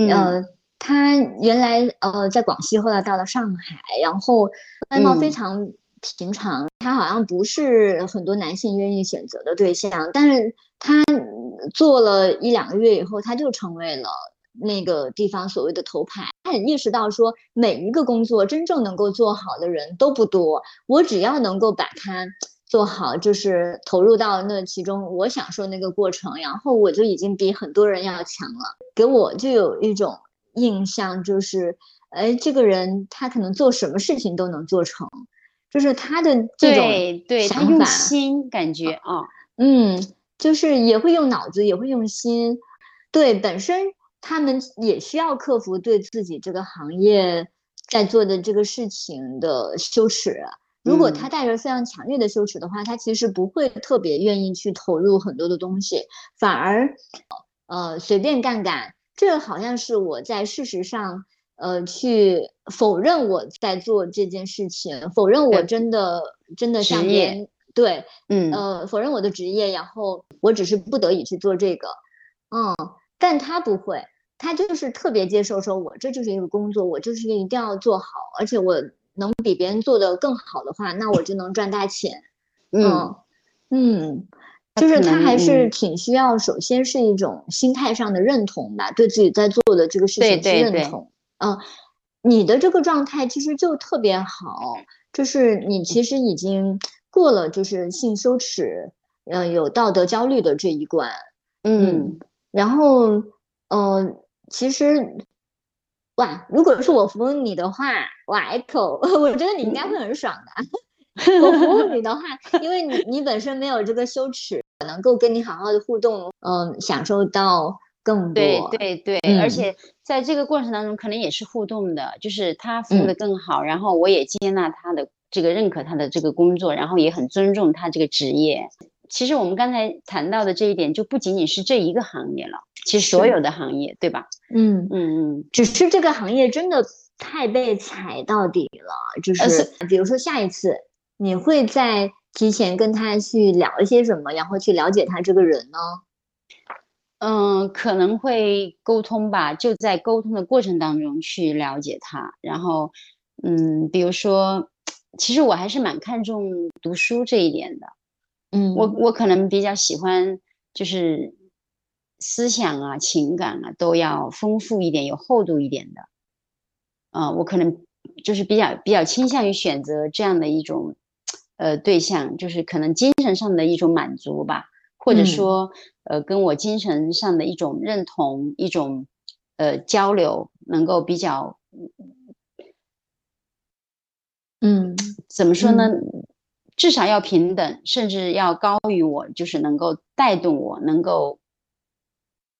呃，他原来呃在广西，后来到了上海，然后外貌非常。平常他好像不是很多男性愿意选择的对象，但是他做了一两个月以后，他就成为了那个地方所谓的头牌，他很意识到说每一个工作真正能够做好的人都不多，我只要能够把它做好，就是投入到那其中，我享受那个过程，然后我就已经比很多人要强了。给我就有一种印象，就是哎，这个人他可能做什么事情都能做成，就是他的这种对对，他用心感觉啊，嗯，就是也会用脑子，也会用心。对，本身他们也需要克服对自己这个行业在做的这个事情的羞耻。如果他带着非常强烈的羞耻的话，他其实不会特别愿意去投入很多的东西，反而呃随便干干。这好像是我在事实上呃去否认我在做这件事情，否认我真的真的像别人对，嗯呃否认我的职业，然后我只是不得已去做这个，嗯。但他不会，他就是特别接受，说我这就是一个工作，我就是一定要做好，而且我能比别人做的更好的话，那我就能赚大钱。嗯嗯，就是他还是挺需要，首先是一种心态上的认同吧，对自己在做的这个事情去认同。嗯，你的这个状态其实就特别好，就是你其实已经过了就是性羞耻，嗯，有道德焦虑的这一关。嗯。然后，嗯，其实，哇，如果是我服务你的话，哇，Echo，我觉得你应该会很爽的。我服务你的话，因为你你本身没有这个羞耻，能够跟你好好的互动，嗯，享受到更多。对对对，而且在这个过程当中，可能也是互动的，就是他服务的更好，然后我也接纳他的这个认可他的这个工作，然后也很尊重他这个职业。其实我们刚才谈到的这一点，就不仅仅是这一个行业了，其实所有的行业，对吧？嗯嗯嗯，只是这个行业真的太被踩到底了。就是比如说下一次你会在提前跟他去聊一些什么，然后去了解他这个人呢？嗯，可能会沟通吧，就在沟通的过程当中去了解他。然后，嗯，比如说，其实我还是蛮看重读书这一点的。嗯，我我可能比较喜欢，就是思想啊、情感啊都要丰富一点、有厚度一点的，啊，我可能就是比较比较倾向于选择这样的一种呃对象，就是可能精神上的一种满足吧，或者说呃跟我精神上的一种认同、一种呃交流，能够比较，嗯，怎么说呢？至少要平等，甚至要高于我，就是能够带动我，能够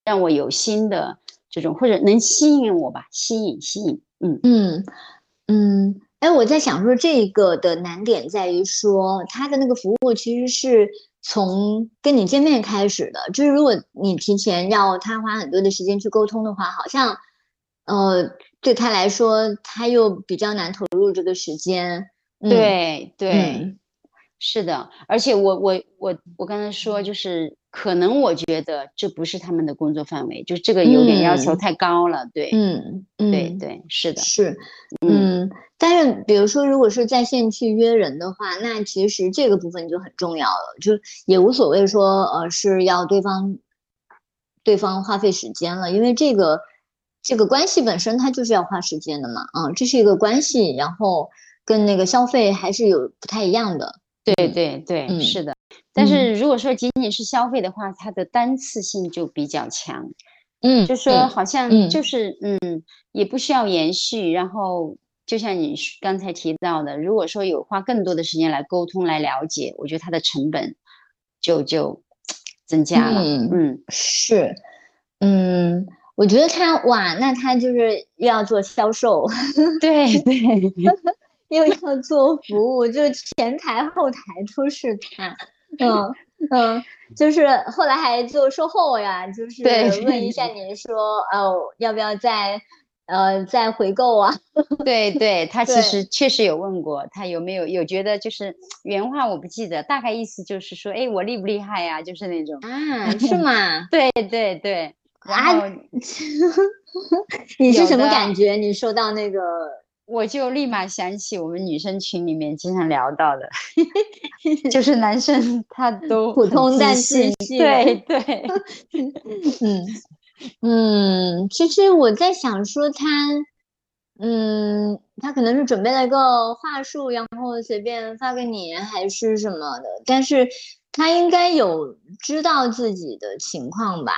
让我有新的这种，或者能吸引我吧，吸引吸引，嗯嗯嗯。哎，我在想说，这个的难点在于说，他的那个服务其实是从跟你见面开始的，就是如果你提前要他花很多的时间去沟通的话，好像呃对他来说，他又比较难投入这个时间。对对。是的，而且我我我我刚才说，就是可能我觉得这不是他们的工作范围，就这个有点要求太高了。对，嗯，对对，是的，是，嗯。但是比如说，如果是在线去约人的话，那其实这个部分就很重要了，就也无所谓说，呃，是要对方对方花费时间了，因为这个这个关系本身它就是要花时间的嘛，啊，这是一个关系，然后跟那个消费还是有不太一样的。对对对，是的。但是如果说仅仅是消费的话，它的单次性就比较强。嗯，就说好像就是嗯，也不需要延续。然后就像你刚才提到的，如果说有花更多的时间来沟通、来了解，我觉得它的成本就就增加了。嗯，是。嗯，我觉得他哇，那他就是又要做销售。对 对。又要做服务，就前台后台都是他，嗯嗯，就是后来还做售后呀，就是问一下您说，哦，要不要再呃再回购啊？对对，他其实确实有问过，他有没有有觉得就是原话我不记得，大概意思就是说，哎，我厉不厉害呀？就是那种啊，是吗？对对对，啊，你是什么感觉？你收到那个？我就立马想起我们女生群里面经常聊到的，就是男生他都普通但自信，对对，嗯嗯，其实我在想说他，嗯，他可能是准备了一个话术，然后随便发给你，还是什么的。但是他应该有知道自己的情况吧？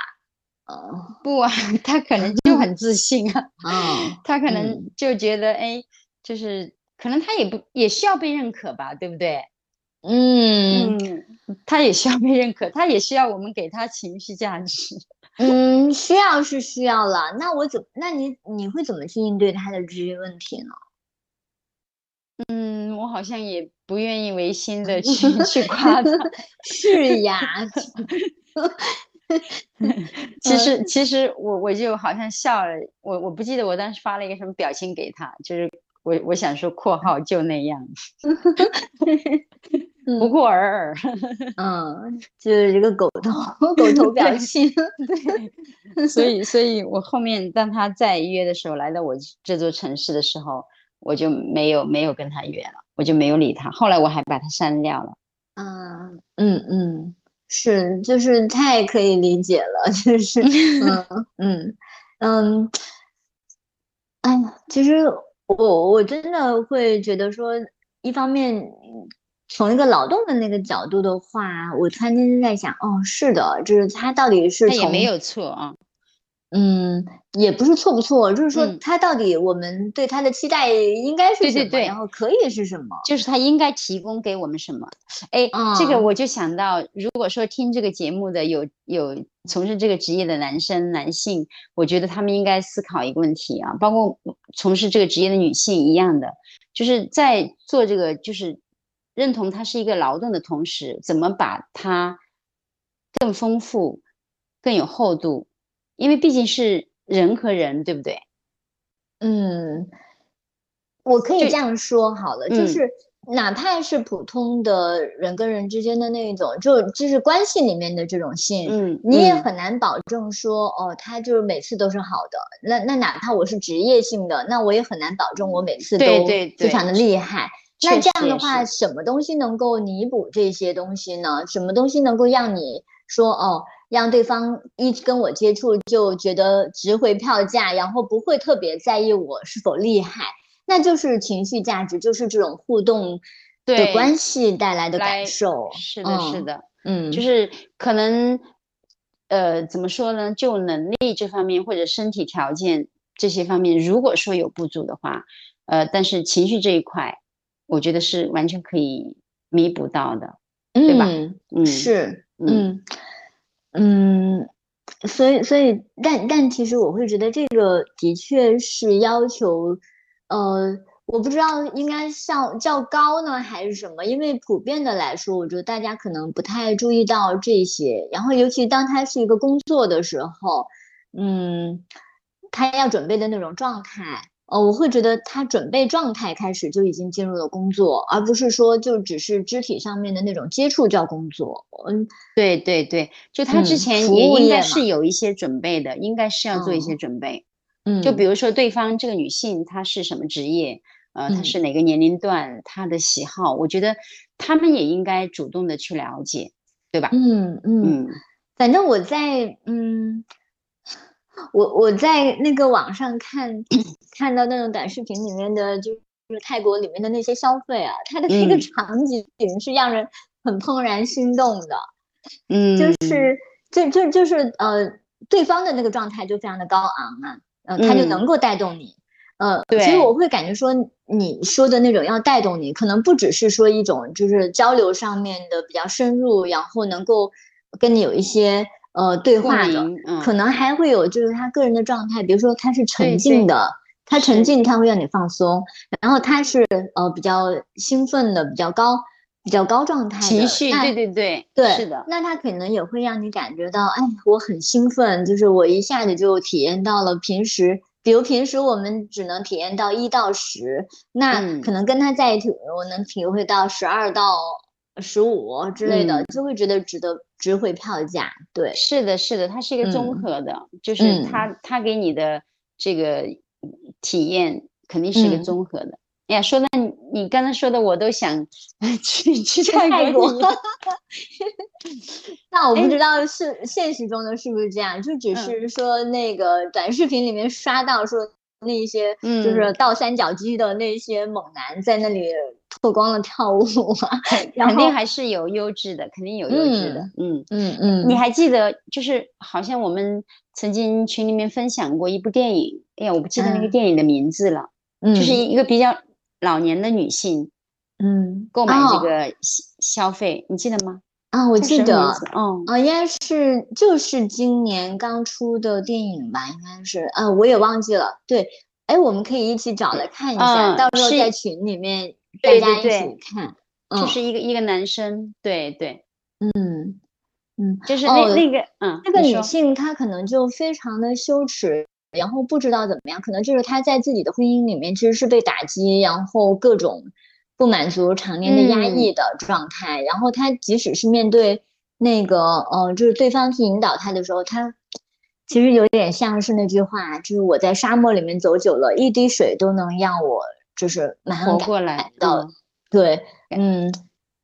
嗯，不啊，他可能就很自信啊。嗯，他可能就觉得，哎，就是可能他也不也需要被认可吧，对不对？嗯，他也需要被认可，他也需要我们给他情绪价值。嗯，需要是需要了。那我怎？那你你会怎么去应对他的这些问题呢？嗯，我好像也不愿意违心的去 去夸他。是呀。其实其实我我就好像笑了，我我不记得我当时发了一个什么表情给他，就是我我想说括号就那样。不过尔尔，嗯，就是一个狗头狗头表情，对，所以所以我后面当他再约的时候，来到我这座城市的时候，我就没有没有跟他约了，我就没有理他。后来我还把他删掉了。嗯嗯嗯，是，就是太可以理解了，就是 嗯嗯嗯，哎呀，其实我我真的会觉得说，一方面。从一个劳动的那个角度的话，我突然间在想，哦，是的，就是他到底是也没有错啊，嗯，也不是错不错，就是说他到底我们对他的期待应该是什么，对对对然后可以是什么，就是他应该提供给我们什么？哎，这个我就想到，如果说听这个节目的有有从事这个职业的男生男性，我觉得他们应该思考一个问题啊，包括从事这个职业的女性一样的，就是在做这个就是。认同它是一个劳动的同时，怎么把它更丰富、更有厚度？因为毕竟是人和人，对不对？嗯，我可以这样说好了，就是哪怕是普通的人跟人之间的那一种，就就是关系里面的这种信，嗯，你也很难保证说，哦，他就是每次都是好的。那那哪怕我是职业性的，那我也很难保证我每次都非常的厉害。那这样的话，什么东西能够弥补这些东西呢？什么东西能够让你说哦，让对方一跟我接触就觉得值回票价，然后不会特别在意我是否厉害？那就是情绪价值，就是这种互动的关系带来的感受。是的，是的，嗯，就是可能，呃，怎么说呢？就能力这方面或者身体条件这些方面，如果说有不足的话，呃，但是情绪这一块。我觉得是完全可以弥补到的，对吧？嗯，是，嗯嗯，嗯所以所以，但但其实我会觉得这个的确是要求，呃，我不知道应该像较高呢还是什么，因为普遍的来说，我觉得大家可能不太注意到这些，然后尤其当他是一个工作的时候，嗯，他要准备的那种状态。呃，我会觉得他准备状态开始就已经进入了工作，而不是说就只是肢体上面的那种接触叫工作。嗯，对对对，就他之前也应该是有一些准备的，应该是要做一些准备。嗯，就比如说对方这个女性她是什么职业，呃，她是哪个年龄段，她的喜好，我觉得他们也应该主动的去了解，对吧？嗯嗯，反正我在嗯。我我在那个网上看 看到那种短视频里面的，就是泰国里面的那些消费啊，它的那个场景是让人很怦然心动的，嗯，就是就就就是呃，对方的那个状态就非常的高昂啊，嗯，他就能够带动你，呃，对，其实我会感觉说你说的那种要带动你，可能不只是说一种就是交流上面的比较深入，然后能够跟你有一些。呃，对话的，可能还会有就是他个人的状态，比如说他是沉静的，他沉静他会让你放松，然后他是呃比较兴奋的，比较高，比较高状态情绪，对对对对，是的，那他可能也会让你感觉到，哎，我很兴奋，就是我一下子就体验到了平时，比如平时我们只能体验到一到十，那可能跟他在一起，我能体会到十二到。十五之类的，就会觉得值得值回票价。对，是的，是的，它是一个综合的，就是它它给你的这个体验肯定是一个综合的。哎呀，说的你你刚才说的，我都想 去去泰国。那我不知道是现实中的是不是这样，就只是说那个短视频里面刷到说那些就是倒三角肌的那些猛男在那里脱光了跳舞啊，肯定还是有优质的，肯定有优质的。嗯嗯嗯，你还记得就是好像我们曾经群里面分享过一部电影，哎呀，我不记得那个电影的名字了，就是一个比较。老年的女性，嗯，购买这个消费，你记得吗？啊，我记得，哦，哦，应该是就是今年刚出的电影吧，应该是，啊，我也忘记了。对，哎，我们可以一起找来看一下，到时候在群里面大家一起看。就是一个一个男生，对对，嗯嗯，就是那那个，嗯，那个女性她可能就非常的羞耻。然后不知道怎么样，可能就是她在自己的婚姻里面其实是被打击，然后各种不满足、常年的压抑的状态。然后他即使是面对那个呃，就是对方去引导他的时候，他其实有点像是那句话，就是我在沙漠里面走久了，一滴水都能让我就是马上过来的。对，嗯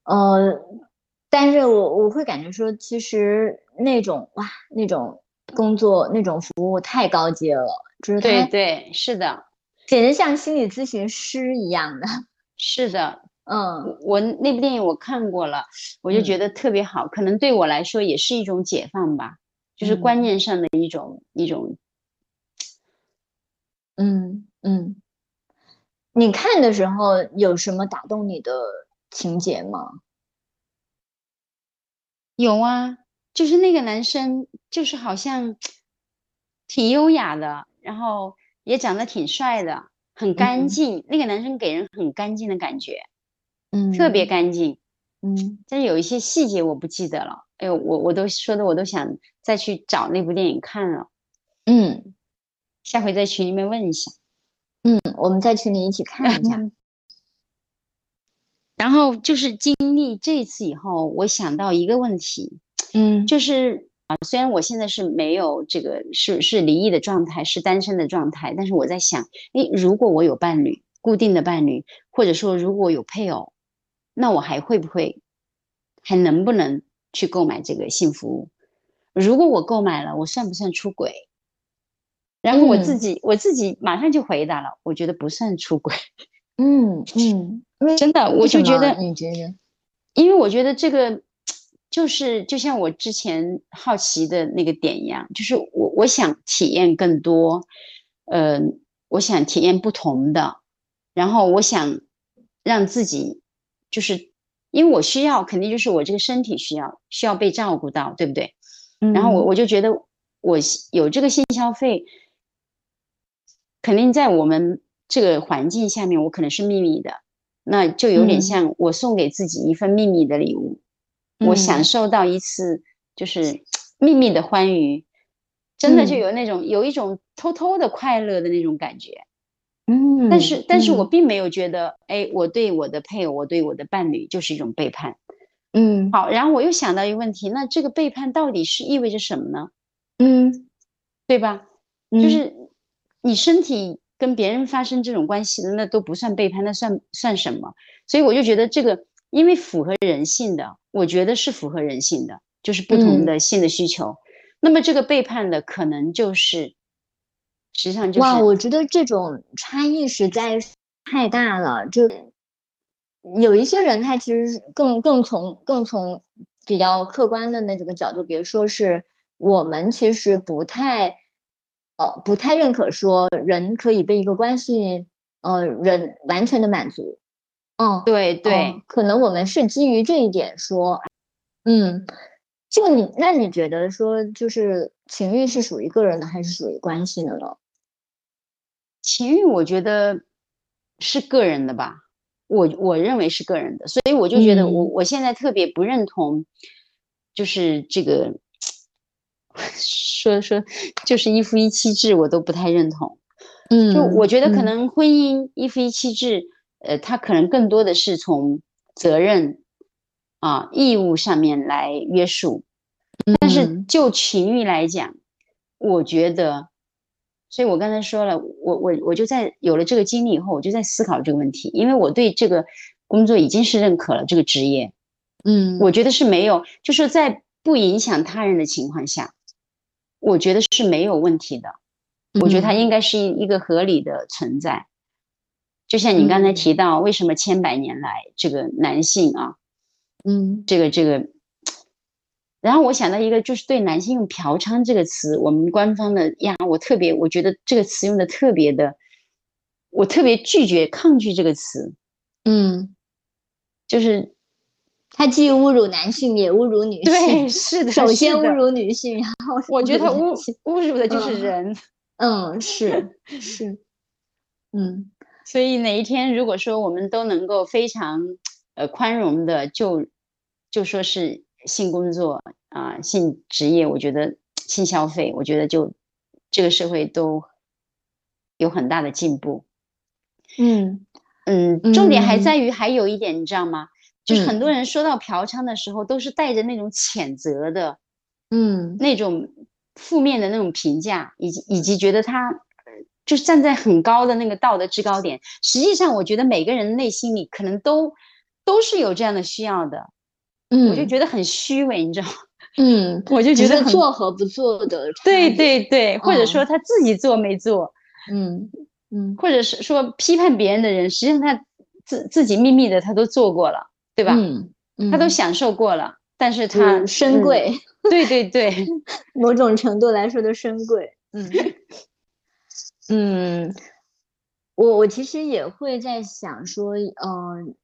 呃，但是我我会感觉说，其实那种哇，那种。工作那种服务太高阶了，就是对对是的，简直像心理咨询师一样的。是的，嗯，我那部电影我看过了，我就觉得特别好，可能对我来说也是一种解放吧，就是观念上的一种一种。嗯嗯，你看的时候有什么打动你的情节吗？有啊。就是那个男生，就是好像挺优雅的，然后也长得挺帅的，很干净。那个男生给人很干净的感觉，嗯，特别干净，嗯。但是有一些细节我不记得了，哎呦，我我都说的我都想再去找那部电影看了，嗯，下回在群里面问一下，嗯，我们在群里一起看一下。然后就是经历这次以后，我想到一个问题。嗯，就是啊，虽然我现在是没有这个是是离异的状态，是单身的状态，但是我在想，诶，如果我有伴侣，固定的伴侣，或者说如果有配偶，那我还会不会，还能不能去购买这个性服务？如果我购买了，我算不算出轨？然后我自己我自己马上就回答了，我觉得不算出轨。嗯 嗯，真的，我就觉得你觉得，因为我觉得这个。就是就像我之前好奇的那个点一样，就是我我想体验更多，呃，我想体验不同的，然后我想让自己，就是因为我需要，肯定就是我这个身体需要需要被照顾到，对不对？然后我我就觉得我有这个性消费，肯定在我们这个环境下面，我可能是秘密的，那就有点像我送给自己一份秘密的礼物。我享受到一次就是秘密的欢愉，真的就有那种有一种偷偷的快乐的那种感觉，嗯，但是但是我并没有觉得，哎，我对我的配偶，我对我的伴侣就是一种背叛，嗯，好，然后我又想到一个问题，那这个背叛到底是意味着什么呢？嗯，对吧？就是你身体跟别人发生这种关系的，那都不算背叛，那算算什么？所以我就觉得这个。因为符合人性的，我觉得是符合人性的，就是不同的性的需求。那么这个背叛的可能就是，实际上就是哇，我觉得这种差异实在是太大了。就有一些人他其实更更从更从比较客观的那几个角度，比如说是我们其实不太呃不太认可说人可以被一个关系呃人完全的满足。嗯，对对，可能我们是基于这一点说，嗯，就你那你觉得说，就是情欲是属于个人的还是属于关系的呢？情欲我觉得是个人的吧，我我认为是个人的，所以我就觉得我我现在特别不认同，就是这个 说说就是一夫一妻制，我都不太认同。嗯，就我觉得可能婚姻一夫一妻制。呃，他可能更多的是从责任啊、义务上面来约束，但是就情欲来讲，我觉得所以我刚才说了，我我我就在有了这个经历以后，我就在思考这个问题，因为我对这个工作已经是认可了这个职业，嗯，我觉得是没有，就是在不影响他人的情况下，我觉得是没有问题的，我觉得它应该是一一个合理的存在。就像你刚才提到，为什么千百年来这个男性啊，嗯，这个这个。然后我想到一个，就是对男性用“嫖娼”这个词，我们官方的呀，我特别，我觉得这个词用的特别的，我特别拒绝、抗拒这个词。嗯，就是他既侮辱男性，也侮辱女性。对，是的。首先侮辱女性，然后我觉得他侮侮辱的就是人。嗯，是 是，嗯。所以哪一天，如果说我们都能够非常呃宽容的，就就说是。性工作啊，性职业，我觉得性消费，我觉得就这个社会都有很大的进步。嗯嗯，重点还在于还有一点，你知道吗？就是很多人说到嫖娼的时候，都是带着那种谴责的，嗯，那种负面的那种评价，以及以及觉得他就是站在很高的那个道德制高点。实际上，我觉得每个人内心里可能都都是有这样的需要的。嗯，我就觉得很虚伪，你知道吗？嗯，我就觉得做和不做的，对对对，或者说他自己做没做，嗯嗯，或者是说批判别人的人，实际上他自自己秘密的他都做过了，对吧？嗯，他都享受过了，但是他深贵，对对对，某种程度来说的深贵，嗯 嗯，我我其实也会在想说，嗯，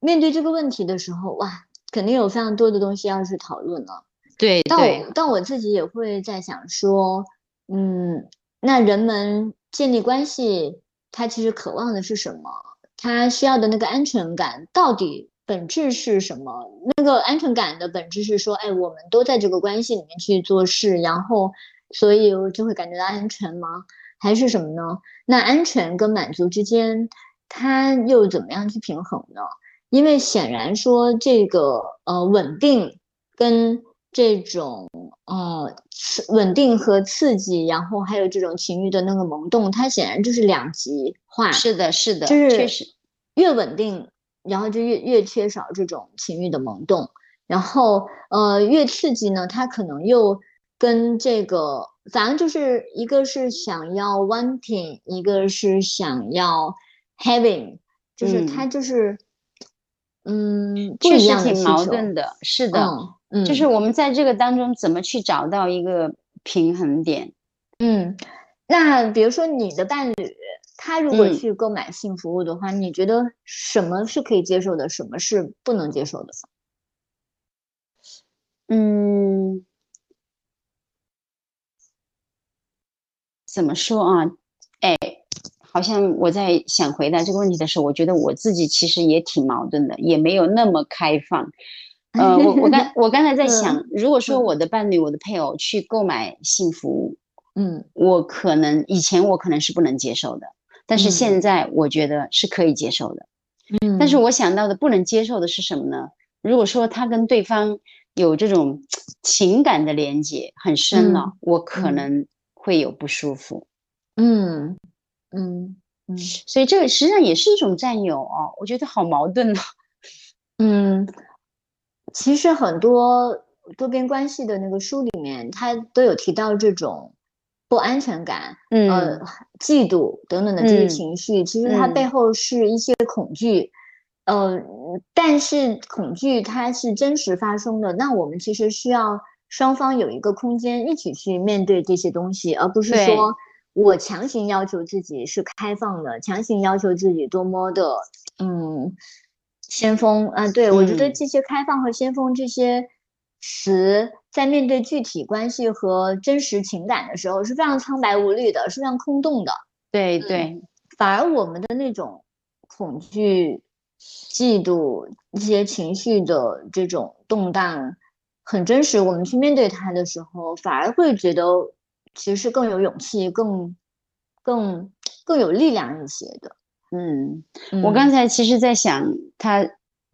面对这个问题的时候，哇。肯定有非常多的东西要去讨论了，对，但我但我自己也会在想说，嗯，那人们建立关系，他其实渴望的是什么？他需要的那个安全感到底本质是什么？那个安全感的本质是说，哎，我们都在这个关系里面去做事，然后所以我就会感觉到安全吗？还是什么呢？那安全跟满足之间，它又怎么样去平衡呢？因为显然说这个呃稳定跟这种呃稳定和刺激，然后还有这种情欲的那个萌动，它显然就是两极化。是的，是的，就是确实越稳定，然后就越越缺少这种情欲的萌动，然后呃越刺激呢，他可能又跟这个反正就是一个是想要 wanting，一个是想要 having，就是他就是。嗯，确实挺矛盾的，是的，嗯，就是我们在这个当中怎么去找到一个平衡点？嗯，那比如说你的伴侣，他如果去购买性服务的话，你觉得什么是可以接受的，什么是不能接受的？嗯，怎么说啊？哎。好像我在想回答这个问题的时候，我觉得我自己其实也挺矛盾的，也没有那么开放。呃，我我刚 我刚才在想，如果说我的伴侣、我的配偶去购买性服务，嗯，我可能以前我可能是不能接受的，但是现在我觉得是可以接受的。嗯，但是我想到的不能接受的是什么呢？如果说他跟对方有这种情感的连接很深了，我可能会有不舒服。嗯。嗯嗯，所以这个实际上也是一种占有哦，我觉得好矛盾呢。嗯，其实很多多边关系的那个书里面，他都有提到这种不安全感、呃嫉妒等等的这些情绪，其实它背后是一些恐惧。呃，但是恐惧它是真实发生的，那我们其实需要双方有一个空间一起去面对这些东西，而不是说。我强行要求自己是开放的，强行要求自己多么的嗯先锋啊！对我觉得这些开放和先锋这些词，在面对具体关系和真实情感的时候，是非常苍白无力的，是非常空洞的。对对，反而我们的那种恐惧、嫉妒一些情绪的这种动荡很真实，我们去面对它的时候，反而会觉得。其实是更有勇气、更、更、更有力量一些的。嗯，我刚才其实在想，他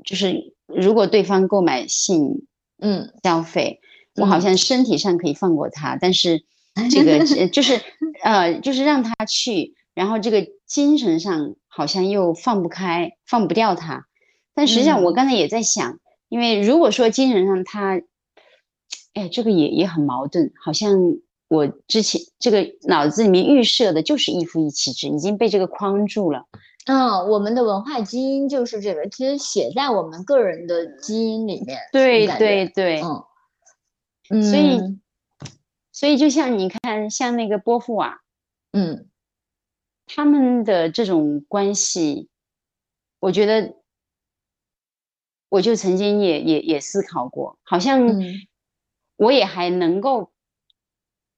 就是如果对方购买性嗯消费，我好像身体上可以放过他，但是 这个就是呃，就是让他去，然后这个精神上好像又放不开，放不掉他。但实际上，我刚才也在想，因为如果说精神上他，哎，这个也也很矛盾，好像我之前这个脑子里面预设的就是一夫一妻制，已经被这个框住了。嗯，我们的文化基因就是这个，其实写在我们个人的基因里面。对对对，嗯，所以所以就像你看，像那个波伏娃，嗯，他们的这种关系，我觉得，我就曾经也也也思考过，好像我也还能够，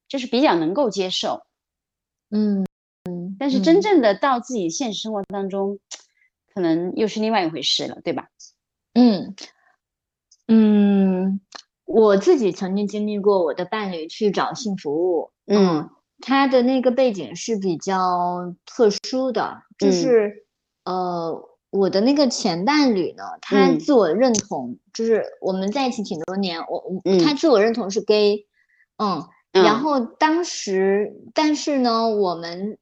就是比较能够接受，嗯。但是真正的到自己现实生活当中，可能又是另外一回事了，对吧？嗯嗯，我自己曾经经历过，我的伴侣去找性服务，嗯，他的那个背景是比较特殊的，就是呃，我的那个前伴侣呢，他自我认同就是我们在一起挺多年，我他自我认同是 gay，嗯，然后当时，但是呢，我们。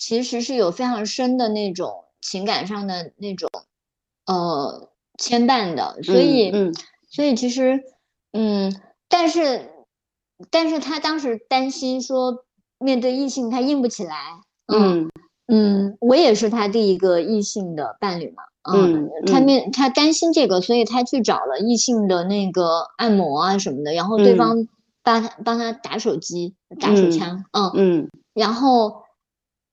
其实是有非常深的那种情感上的那种呃牵绊的，所以，所以其实，嗯，但是，但是他当时担心说面对异性他硬不起来，嗯嗯，我也是他第一个异性的伴侣嘛，嗯，他面他担心这个，所以他去找了异性的那个按摩啊什么的，然后对方帮他帮他打手机打手枪，嗯嗯，然后。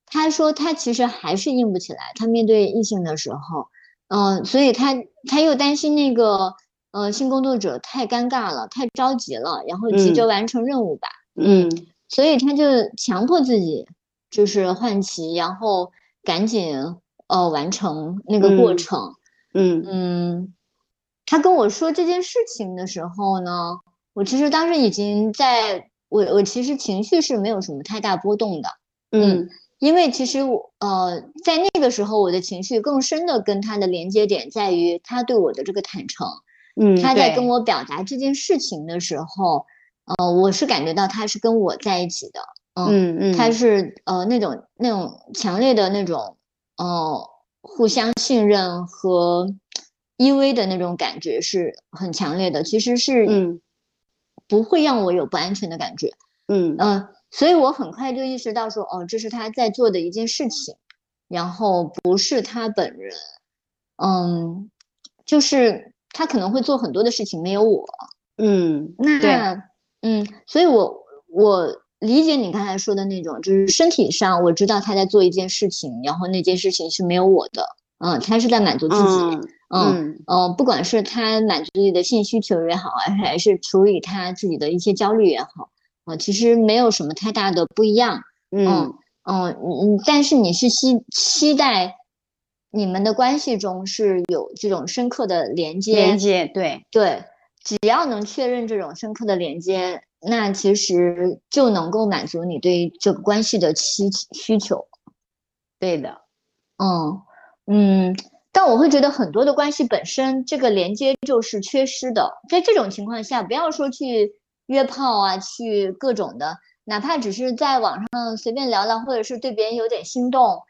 他说他其实还是硬不起来，他面对异性的时候，嗯，所以他他又担心那个呃性工作者太尴尬了，太着急了，然后急着完成任务吧，嗯，所以他就强迫自己就是换旗，然后赶紧呃完成那个过程，嗯嗯，他跟我说这件事情的时候呢，我其实当时已经在我我其实情绪是没有什么太大波动的，嗯。因为其实我呃，在那个时候，我的情绪更深的跟他的连接点在于他对我的这个坦诚。嗯，他在跟我表达这件事情的时候，呃，我是感觉到他是跟我在一起的。嗯嗯，他是呃那种那种强烈的那种呃互相信任和依偎的那种感觉是很强烈的。其实是嗯，不会让我有不安全的感觉。嗯嗯。所以我很快就意识到说，哦，这是他在做的一件事情，然后不是他本人，嗯，就是他可能会做很多的事情，没有我，嗯，那，嗯，所以我我理解你刚才说的那种，就是身体上我知道他在做一件事情，然后那件事情是没有我的，嗯，他是在满足自己，嗯嗯，不管是他满足自己的性需求也好，还是处理他自己的一些焦虑也好。啊，其实没有什么太大的不一样，嗯嗯嗯，但是你是期期待你们的关系中是有这种深刻的连接，连接，对对，只要能确认这种深刻的连接，那其实就能够满足你对这个关系的需需求，对的，嗯嗯，但我会觉得很多的关系本身这个连接就是缺失的，在这种情况下，不要说去。约炮啊，去各种的，哪怕只是在网上随便聊聊，或者是对别人有点心动，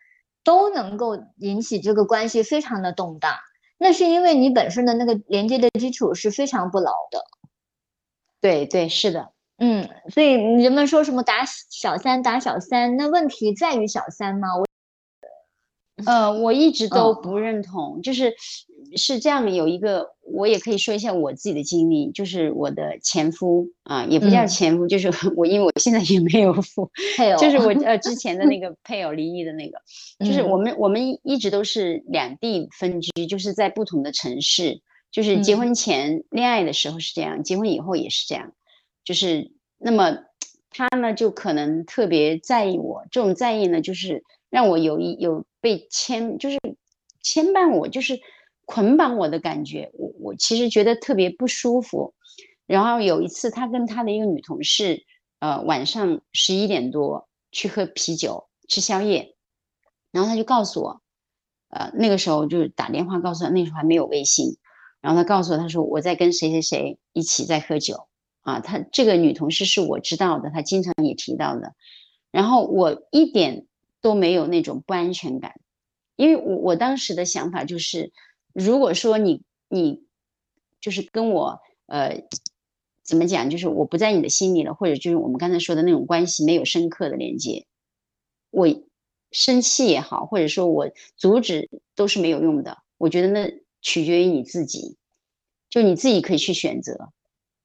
都能够引起这个关系非常的动荡。那是因为你本身的那个连接的基础是非常不牢的。对对，是的，嗯，所以人们说什么打小三打小三，那问题在于小三吗？我，呃，我一直都不认同，就是。是这样，有一个我也可以说一下我自己的经历，就是我的前夫啊，也不叫前夫，就是 我，因为我现在也没有夫，就是我呃之前的那个配偶离异的那个，就是我们我们一直都是两地分居，就是在不同的城市，就是结婚前恋爱的时候是这样，结婚以后也是这样，就是那么他呢就可能特别在意我，这种在意呢就是让我有一有被牵，就是牵绊我，就是。捆绑我的感觉，我我其实觉得特别不舒服。然后有一次，他跟他的一个女同事，呃，晚上十一点多去喝啤酒、吃宵夜，然后他就告诉我，呃，那个时候就是打电话告诉他，那时候还没有微信。然后他告诉我，他说我在跟谁谁谁一起在喝酒，啊，她这个女同事是我知道的，她经常也提到的。然后我一点都没有那种不安全感，因为我我当时的想法就是，如果说你你就是跟我呃怎么讲，就是我不在你的心里了，或者就是我们刚才说的那种关系没有深刻的连接，我生气也好，或者说我阻止都是没有用的。我觉得那取决于你自己，就你自己可以去选择。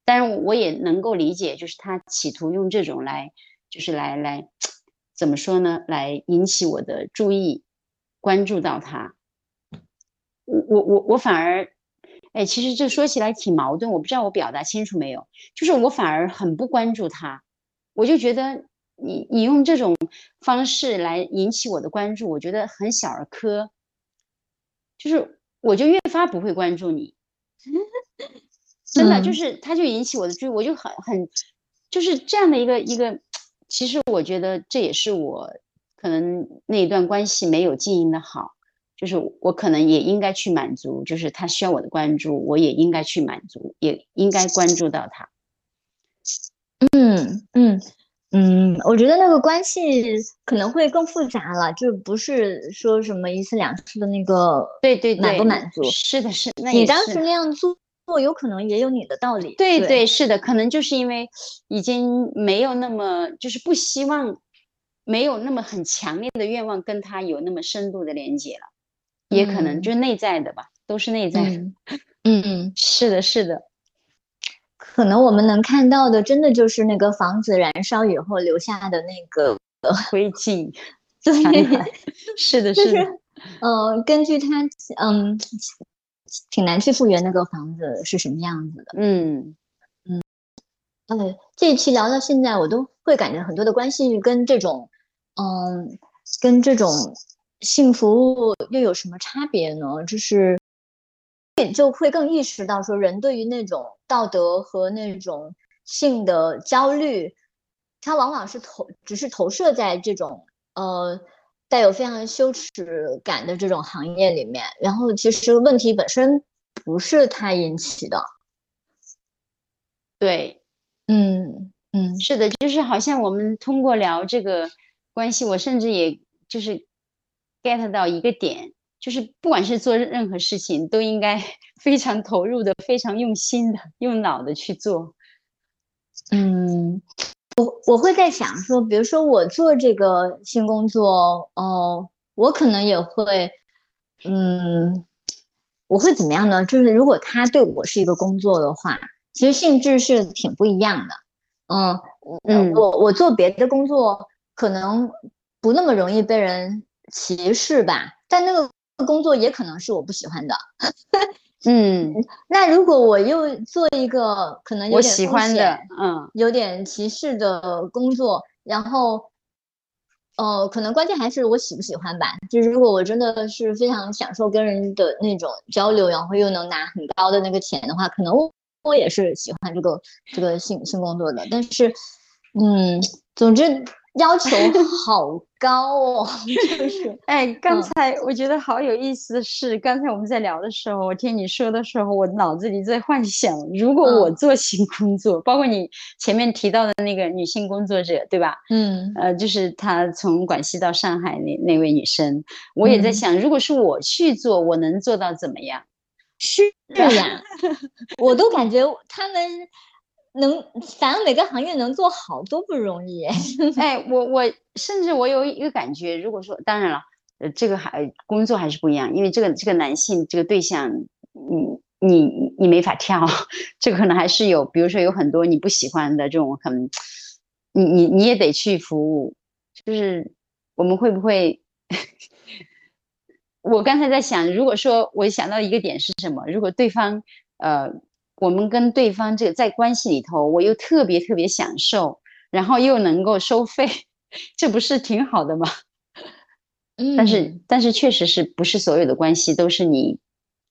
但是我也能够理解，就是他企图用这种来，就是来来怎么说呢？来引起我的注意，关注到他。我我我我反而，哎，其实这说起来挺矛盾，我不知道我表达清楚没有？就是我反而很不关注他，我就觉得你你用这种方式来引起我的关注，我觉得很小儿科。就是我就越发不会关注你，真的就是他就引起我的注意，我就很很就是这样的一个一个，其实我觉得这也是我可能那一段关系没有经营的好，就是我可能也应该去满足，就是他需要我的关注，我也应该去满足，也应该关注到他。嗯嗯。嗯，我觉得那个关系可能会更复杂了，就不是说什么一次两次的那个对对满不满足，是的，是你当时那样做，有可能也有你的道理。对对，是的，可能就是因为已经没有那么就是不希望，没有那么很强烈的愿望跟他有那么深度的连接了，也可能就是内在的吧，都是内在的。嗯嗯，是的，是的。可能我们能看到的，真的就是那个房子燃烧以后留下的那个 灰烬。对，是的，是的。呃，根据他，嗯，挺难去复原那个房子是什么样子的。嗯嗯。呃，这一期聊到现在，我都会感觉很多的关系跟这种，嗯，跟这种性服务又有什么差别呢？就是。就会更意识到说，人对于那种道德和那种性的焦虑，它往往是投，只是投射在这种呃带有非常羞耻感的这种行业里面。然后，其实问题本身不是他引起的。对，嗯嗯，是的，就是好像我们通过聊这个关系，我甚至也就是 get 到一个点。就是不管是做任何事情，都应该 非常投入的、非常用心的、用脑的去做。嗯，我我会在想说，比如说我做这个新工作，哦，我可能也会，嗯，我会怎么样呢？就是如果他对我是一个工作的话，其实性质是挺不一样的。嗯嗯，我我做别的工作可能不那么容易被人歧视吧，但那个。工作也可能是我不喜欢的，嗯，那如果我又做一个可能有点喜欢的，嗯，有点歧视的工作，然后，呃，可能关键还是我喜不喜欢吧。就是如果我真的是非常享受跟人的那种交流，然后又能拿很高的那个钱的话，可能我我也是喜欢这个这个性性工作的。但是，嗯，总之。要求 好高哦，就是哎，刚才我觉得好有意思的是，刚才我们在聊的时候，我听你说的时候，我脑子里在幻想，如果我做性工作，包括你前面提到的那个女性工作者，对吧？嗯，呃，就是她从广西到上海那那位女生，我也在想，如果是我去做，我能做到怎么样？是呀，我都感觉他们。能，反正每个行业能做好都不容易。哎，我我甚至我有一个感觉，如果说当然了，呃，这个还工作还是不一样，因为这个这个男性这个对象，你你你没法挑，这个可能还是有，比如说有很多你不喜欢的这种很，你你你也得去服务，就是我们会不会？我刚才在想，如果说我想到一个点是什么？如果对方呃。我们跟对方这个在关系里头，我又特别特别享受，然后又能够收费，这不是挺好的吗？嗯，但是但是确实是不是所有的关系都是你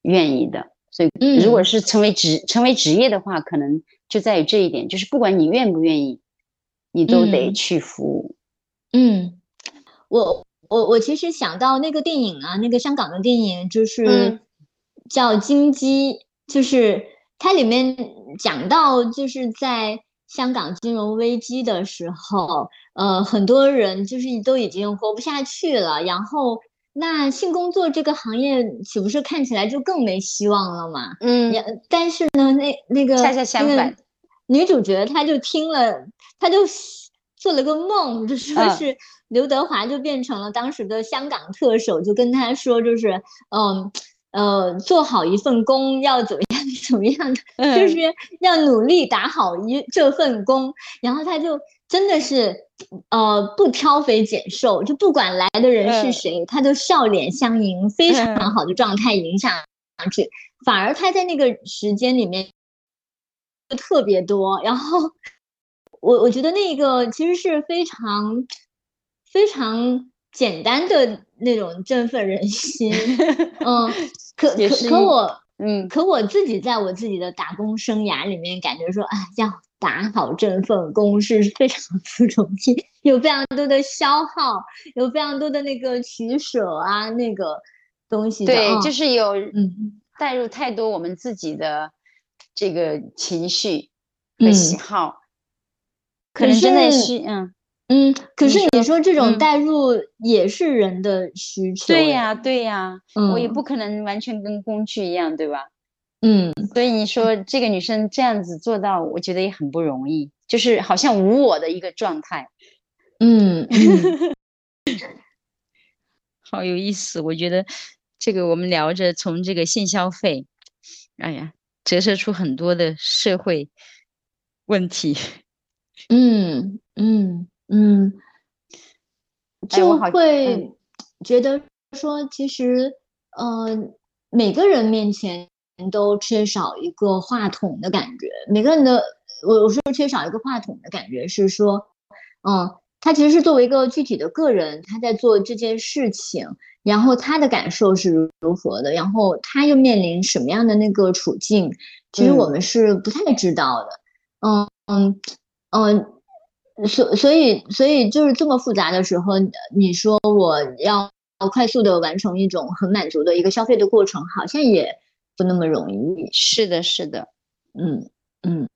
愿意的，所以如果是成为职成为职业的话，可能就在于这一点，就是不管你愿不愿意，你都得去服务。嗯，我我我其实想到那个电影啊，那个香港的电影就是叫《金鸡》，就是。它里面讲到，就是在香港金融危机的时候，呃，很多人就是都已经活不下去了，然后那性工作这个行业岂不是看起来就更没希望了嘛？嗯，但是呢，那那个恰恰相反，女主角她就听了，她就做了个梦，就说是刘德华就变成了当时的香港特首，就跟她说，就是嗯。呃，做好一份工要怎么样？怎么样的？就是要努力打好一这份工。然后他就真的是，呃，不挑肥拣瘦，就不管来的人是谁，他都笑脸相迎，非常好的状态迎上去。反而他在那个时间里面特别多。然后我我觉得那个其实是非常非常。简单的那种振奋人心，嗯，可可可我，嗯，可我自己在我自己的打工生涯里面，感觉说，哎，要打好这份工是非常不容易，有非常多的消耗，有非常多的那个取舍啊，那个东西。对，就是有，嗯，带入太多我们自己的这个情绪和喜好，可能真的是，嗯。嗯，可是你说这种代入也是人的需求。对呀，对呀，我也不可能完全跟工具一样，对吧？嗯，所以你说这个女生这样子做到，我觉得也很不容易，就是好像无我的一个状态。嗯，好有意思，我觉得这个我们聊着从这个性消费，哎呀，折射出很多的社会问题。嗯嗯。嗯，就会觉得说，其实，呃，每个人面前都缺少一个话筒的感觉。每个人的，我我说缺少一个话筒的感觉是说，嗯，他其实是作为一个具体的个人，他在做这件事情，然后他的感受是如何的，然后他又面临什么样的那个处境，其实我们是不太知道的。嗯嗯嗯。所所以所以就是这么复杂的时候，你说我要快速的完成一种很满足的一个消费的过程，好像也不那么容易。是的，是的，嗯嗯。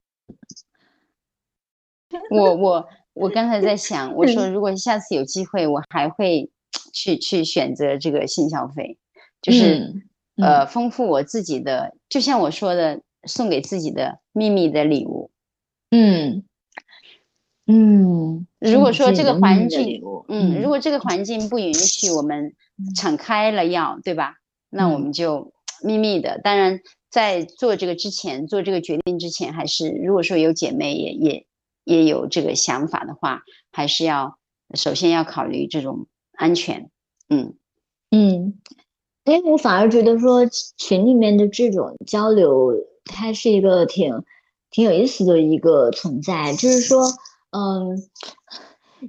我我我刚才在想，我说如果下次有机会，我还会去去选择这个性消费，就是呃丰富我自己的，就像我说的，送给自己的秘密的礼物。嗯。嗯，如果说这个环境，嗯，如果这个环境不允许我们敞开了要，对吧？那我们就秘密的。当然，在做这个之前，做这个决定之前，还是如果说有姐妹也也也有这个想法的话，还是要首先要考虑这种安全。嗯嗯，哎，我反而觉得说群里面的这种交流，它是一个挺挺有意思的一个存在，就是说。嗯，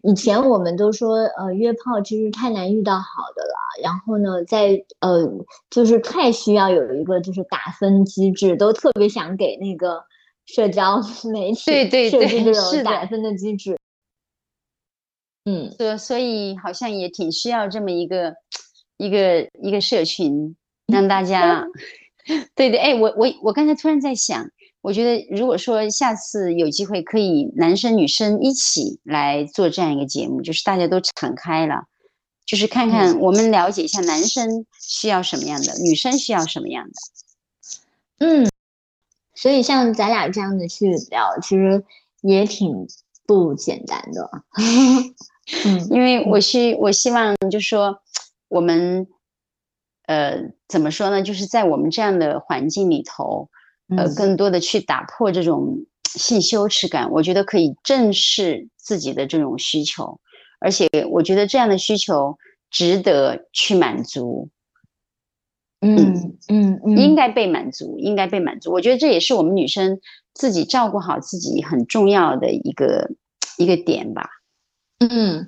以前我们都说，呃，约炮其实太难遇到好的了。然后呢，在呃，就是太需要有一个就是打分机制，都特别想给那个社交媒体设计这种打分的机制。嗯，所所以好像也挺需要这么一个一个一个社群，让大家。对对，哎，我我我刚才突然在想。我觉得，如果说下次有机会，可以男生女生一起来做这样一个节目，就是大家都敞开了，就是看看我们了解一下男生需要什么样的，女生需要什么样的。嗯，所以像咱俩这样的去聊，其实也挺不简单的。嗯，因为我希我希望就是说，我们呃怎么说呢？就是在我们这样的环境里头。呃，更多的去打破这种性羞耻感，我觉得可以正视自己的这种需求，而且我觉得这样的需求值得去满足。嗯嗯，应该被满足，应该被满足。我觉得这也是我们女生自己照顾好自己很重要的一个一个点吧。嗯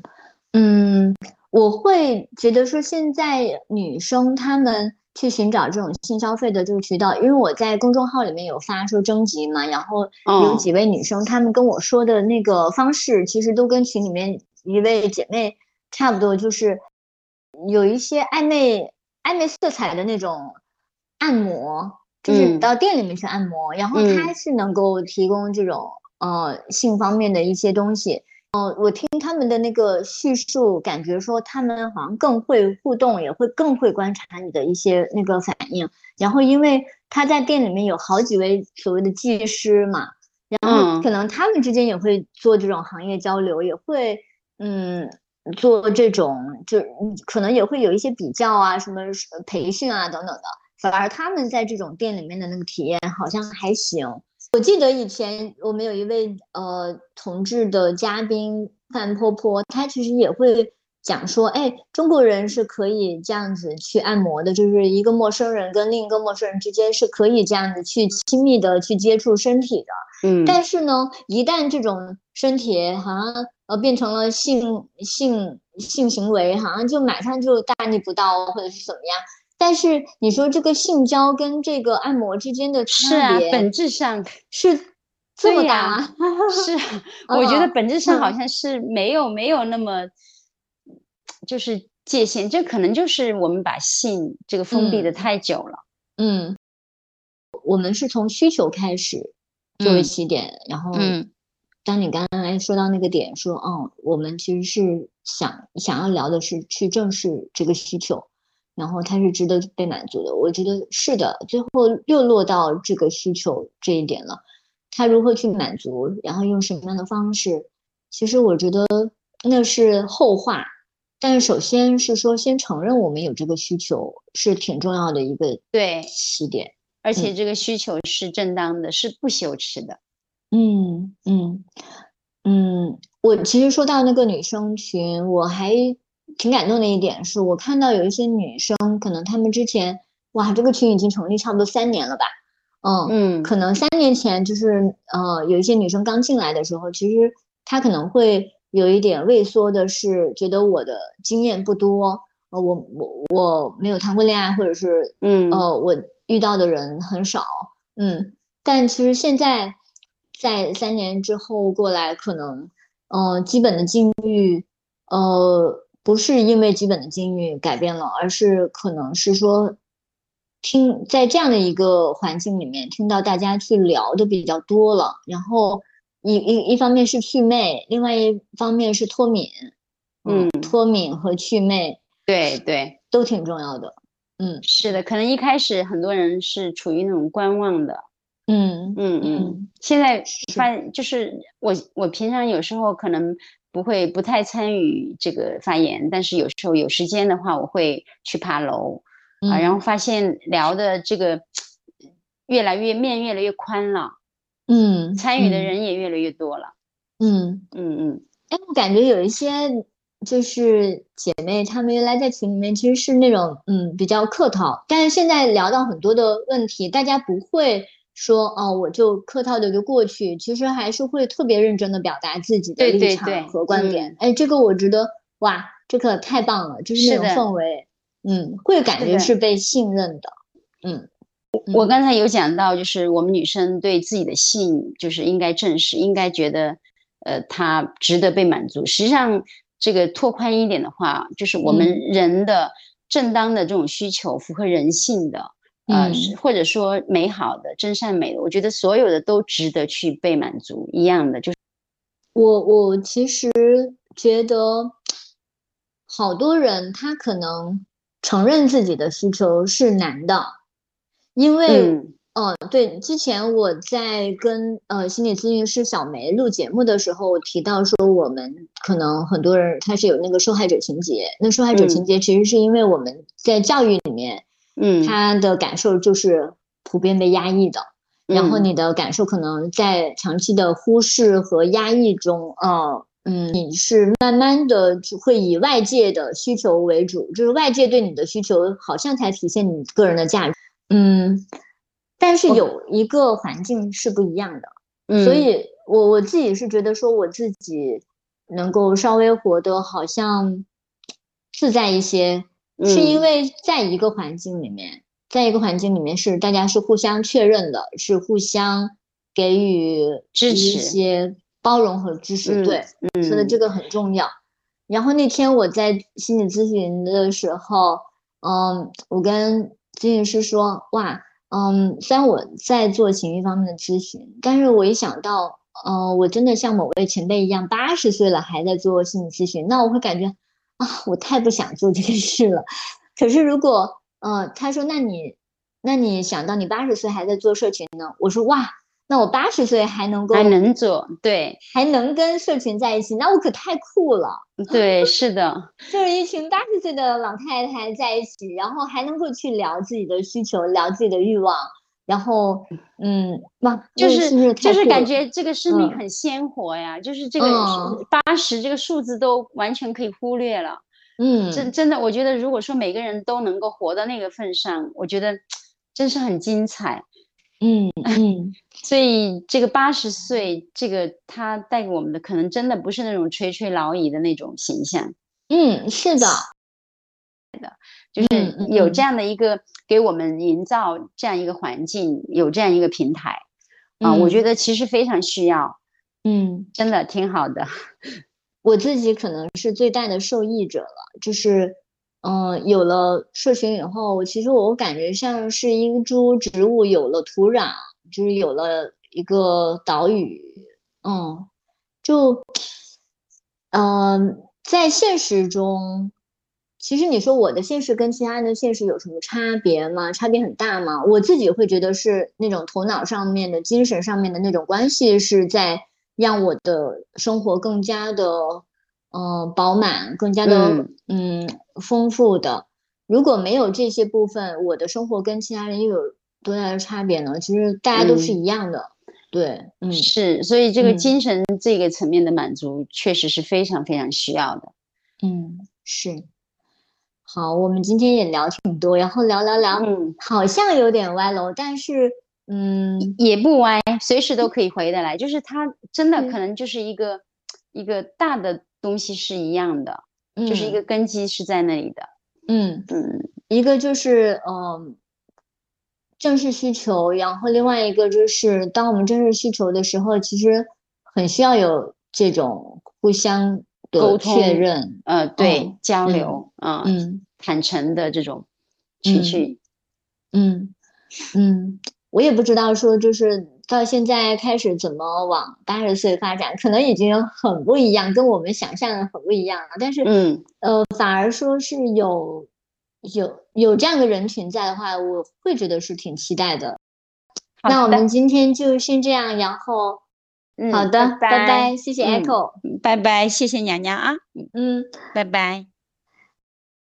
嗯，我会觉得说现在女生她们。去寻找这种性消费的这个渠道，因为我在公众号里面有发说征集嘛，然后有几位女生，她们跟我说的那个方式，其实都跟群里面一位姐妹差不多，就是有一些暧昧暧昧色彩的那种按摩，就是到店里面去按摩，然后它是能够提供这种呃性方面的一些东西。哦，我听他们的那个叙述，感觉说他们好像更会互动，也会更会观察你的一些那个反应。然后，因为他在店里面有好几位所谓的技师嘛，然后可能他们之间也会做这种行业交流，也会嗯做这种，就可能也会有一些比较啊，什么培训啊等等的。反而他们在这种店里面的那个体验好像还行。我记得以前我们有一位呃同志的嘉宾范婆婆，她其实也会讲说，哎，中国人是可以这样子去按摩的，就是一个陌生人跟另一个陌生人之间是可以这样子去亲密的去接触身体的。嗯，但是呢，一旦这种身体好像呃变成了性性性行为，好像就马上就大逆不道或者是怎么样。但是你说这个性交跟这个按摩之间的差别，本质上是这么大？是，我觉得本质上好像是没有没有那么，就是界限，这可能就是我们把性这个封闭的太久了。嗯，我们是从需求开始作为起点，然后，当你刚刚说到那个点，说，哦，我们其实是想想要聊的是去正视这个需求。然后它是值得被满足的，我觉得是的。最后又落到这个需求这一点了，他如何去满足，然后用什么样的方式？其实我觉得那是后话，但是首先是说，先承认我们有这个需求是挺重要的一个对起点，而且这个需求是正当的，是不羞耻的。嗯嗯嗯，我其实说到那个女生群，我还。挺感动的一点是我看到有一些女生，可能她们之前哇，这个群已经成立差不多三年了吧，嗯嗯，可能三年前就是呃，有一些女生刚进来的时候，其实她可能会有一点畏缩的，是觉得我的经验不多，呃，我我我没有谈过恋爱，或者是嗯呃，我遇到的人很少，嗯，但其实现在在三年之后过来，可能呃，基本的境遇，呃。不是因为基本的境遇改变了，而是可能是说，听在这样的一个环境里面，听到大家去聊的比较多了，然后一一一方面是祛魅，另外一方面是脱敏，嗯，脱敏和祛魅，对对，都挺重要的，嗯，是的，可能一开始很多人是处于那种观望的，嗯嗯嗯，现在发就是我我平常有时候可能。不会不太参与这个发言，但是有时候有时间的话，我会去爬楼啊，然后发现聊的这个越来越面越来越宽了，嗯，参与的人也越来越多了，嗯嗯嗯。哎，我感觉有一些就是姐妹，她们原来在群里面其实是那种嗯比较客套，但是现在聊到很多的问题，大家不会。说哦，我就客套的就过去，其实还是会特别认真的表达自己的立场和观点。哎，这个我觉得哇，这个太棒了，就是那种氛围，嗯，会感觉是被信任的。嗯，我刚才有讲到，就是我们女生对自己的性，就是应该正视，应该觉得，呃，它值得被满足。实际上，这个拓宽一点的话，就是我们人的正当的这种需求，符合人性的。呃，或者说美好的、真善美的，我觉得所有的都值得去被满足。一样的，就是我我其实觉得，好多人他可能承认自己的需求是难的，因为，嗯，对，之前我在跟呃心理咨询师小梅录节目的时候提到说，我们可能很多人他是有那个受害者情节，那受害者情节其实是因为我们在教育里面。嗯，他的感受就是普遍被压抑的，然后你的感受可能在长期的忽视和压抑中，呃，嗯，你是慢慢的会以外界的需求为主，就是外界对你的需求好像才体现你个人的价值，嗯，但是有一个环境是不一样的，所以我我自己是觉得说我自己能够稍微活得好像自在一些。是因为在一个环境里面，在一个环境里面是大家是互相确认的，是互相给予支持、一些包容和支持。对，说的这个很重要。然后那天我在心理咨询的时候，嗯，我跟咨询师说，哇，嗯，虽然我在做情绪方面的咨询，但是我一想到，呃，我真的像某位前辈一样，八十岁了还在做心理咨询，那我会感觉啊，我太不想做这个事了。可是如果呃，他说那你那你想到你八十岁还在做社群呢？我说哇。那我八十岁还能够还能做对，还能跟社群在一起，那我可太酷了。对，是的，就是一群八十岁的老太太在一起，然后还能够去聊自己的需求，聊自己的欲望，然后嗯，哇，就是就是感觉这个生命很鲜活呀，就是这个八十这个数字都完全可以忽略了。嗯，真真的，我觉得如果说每个人都能够活到那个份上，我觉得 真是很精彩。嗯嗯，所以这个八十岁，这个他带给我们的可能真的不是那种垂垂老矣的那种形象。嗯，是的，的，就是有这样的一个给我们营造这样一个环境，有这样一个平台啊，我觉得其实非常需要。嗯，真的挺好的。我自己可能是最大的受益者了，就是。嗯，有了社群以后，其实我感觉像是一株植物有了土壤，就是有了一个岛屿。嗯，就嗯，在现实中，其实你说我的现实跟其他人的现实有什么差别吗？差别很大吗？我自己会觉得是那种头脑上面的、精神上面的那种关系，是在让我的生活更加的。嗯，饱满，更加的嗯丰富的。如果没有这些部分，我的生活跟其他人又有多大的差别呢？其实大家都是一样的。对，嗯，是，所以这个精神这个层面的满足，确实是非常非常需要的。嗯，是。好，我们今天也聊挺多，然后聊聊聊，嗯，好像有点歪楼，但是嗯，也不歪，随时都可以回得来。就是它真的可能就是一个一个大的。东西是一样的，就是一个根基是在那里的。嗯嗯，一个就是嗯，正式需求，然后另外一个就是当我们正式需求的时候，其实很需要有这种互相的确认，呃，对，交流，啊，嗯，坦诚的这种情绪，嗯嗯，我也不知道说就是。到现在开始怎么往八十岁发展，可能已经很不一样，跟我们想象的很不一样了。但是，嗯，呃，反而说是有有有这样的人群在的话，我会觉得是挺期待的。那我们今天就先这样，然后，好的，拜拜，谢谢 Echo，拜拜，谢谢娘娘啊，嗯，拜拜。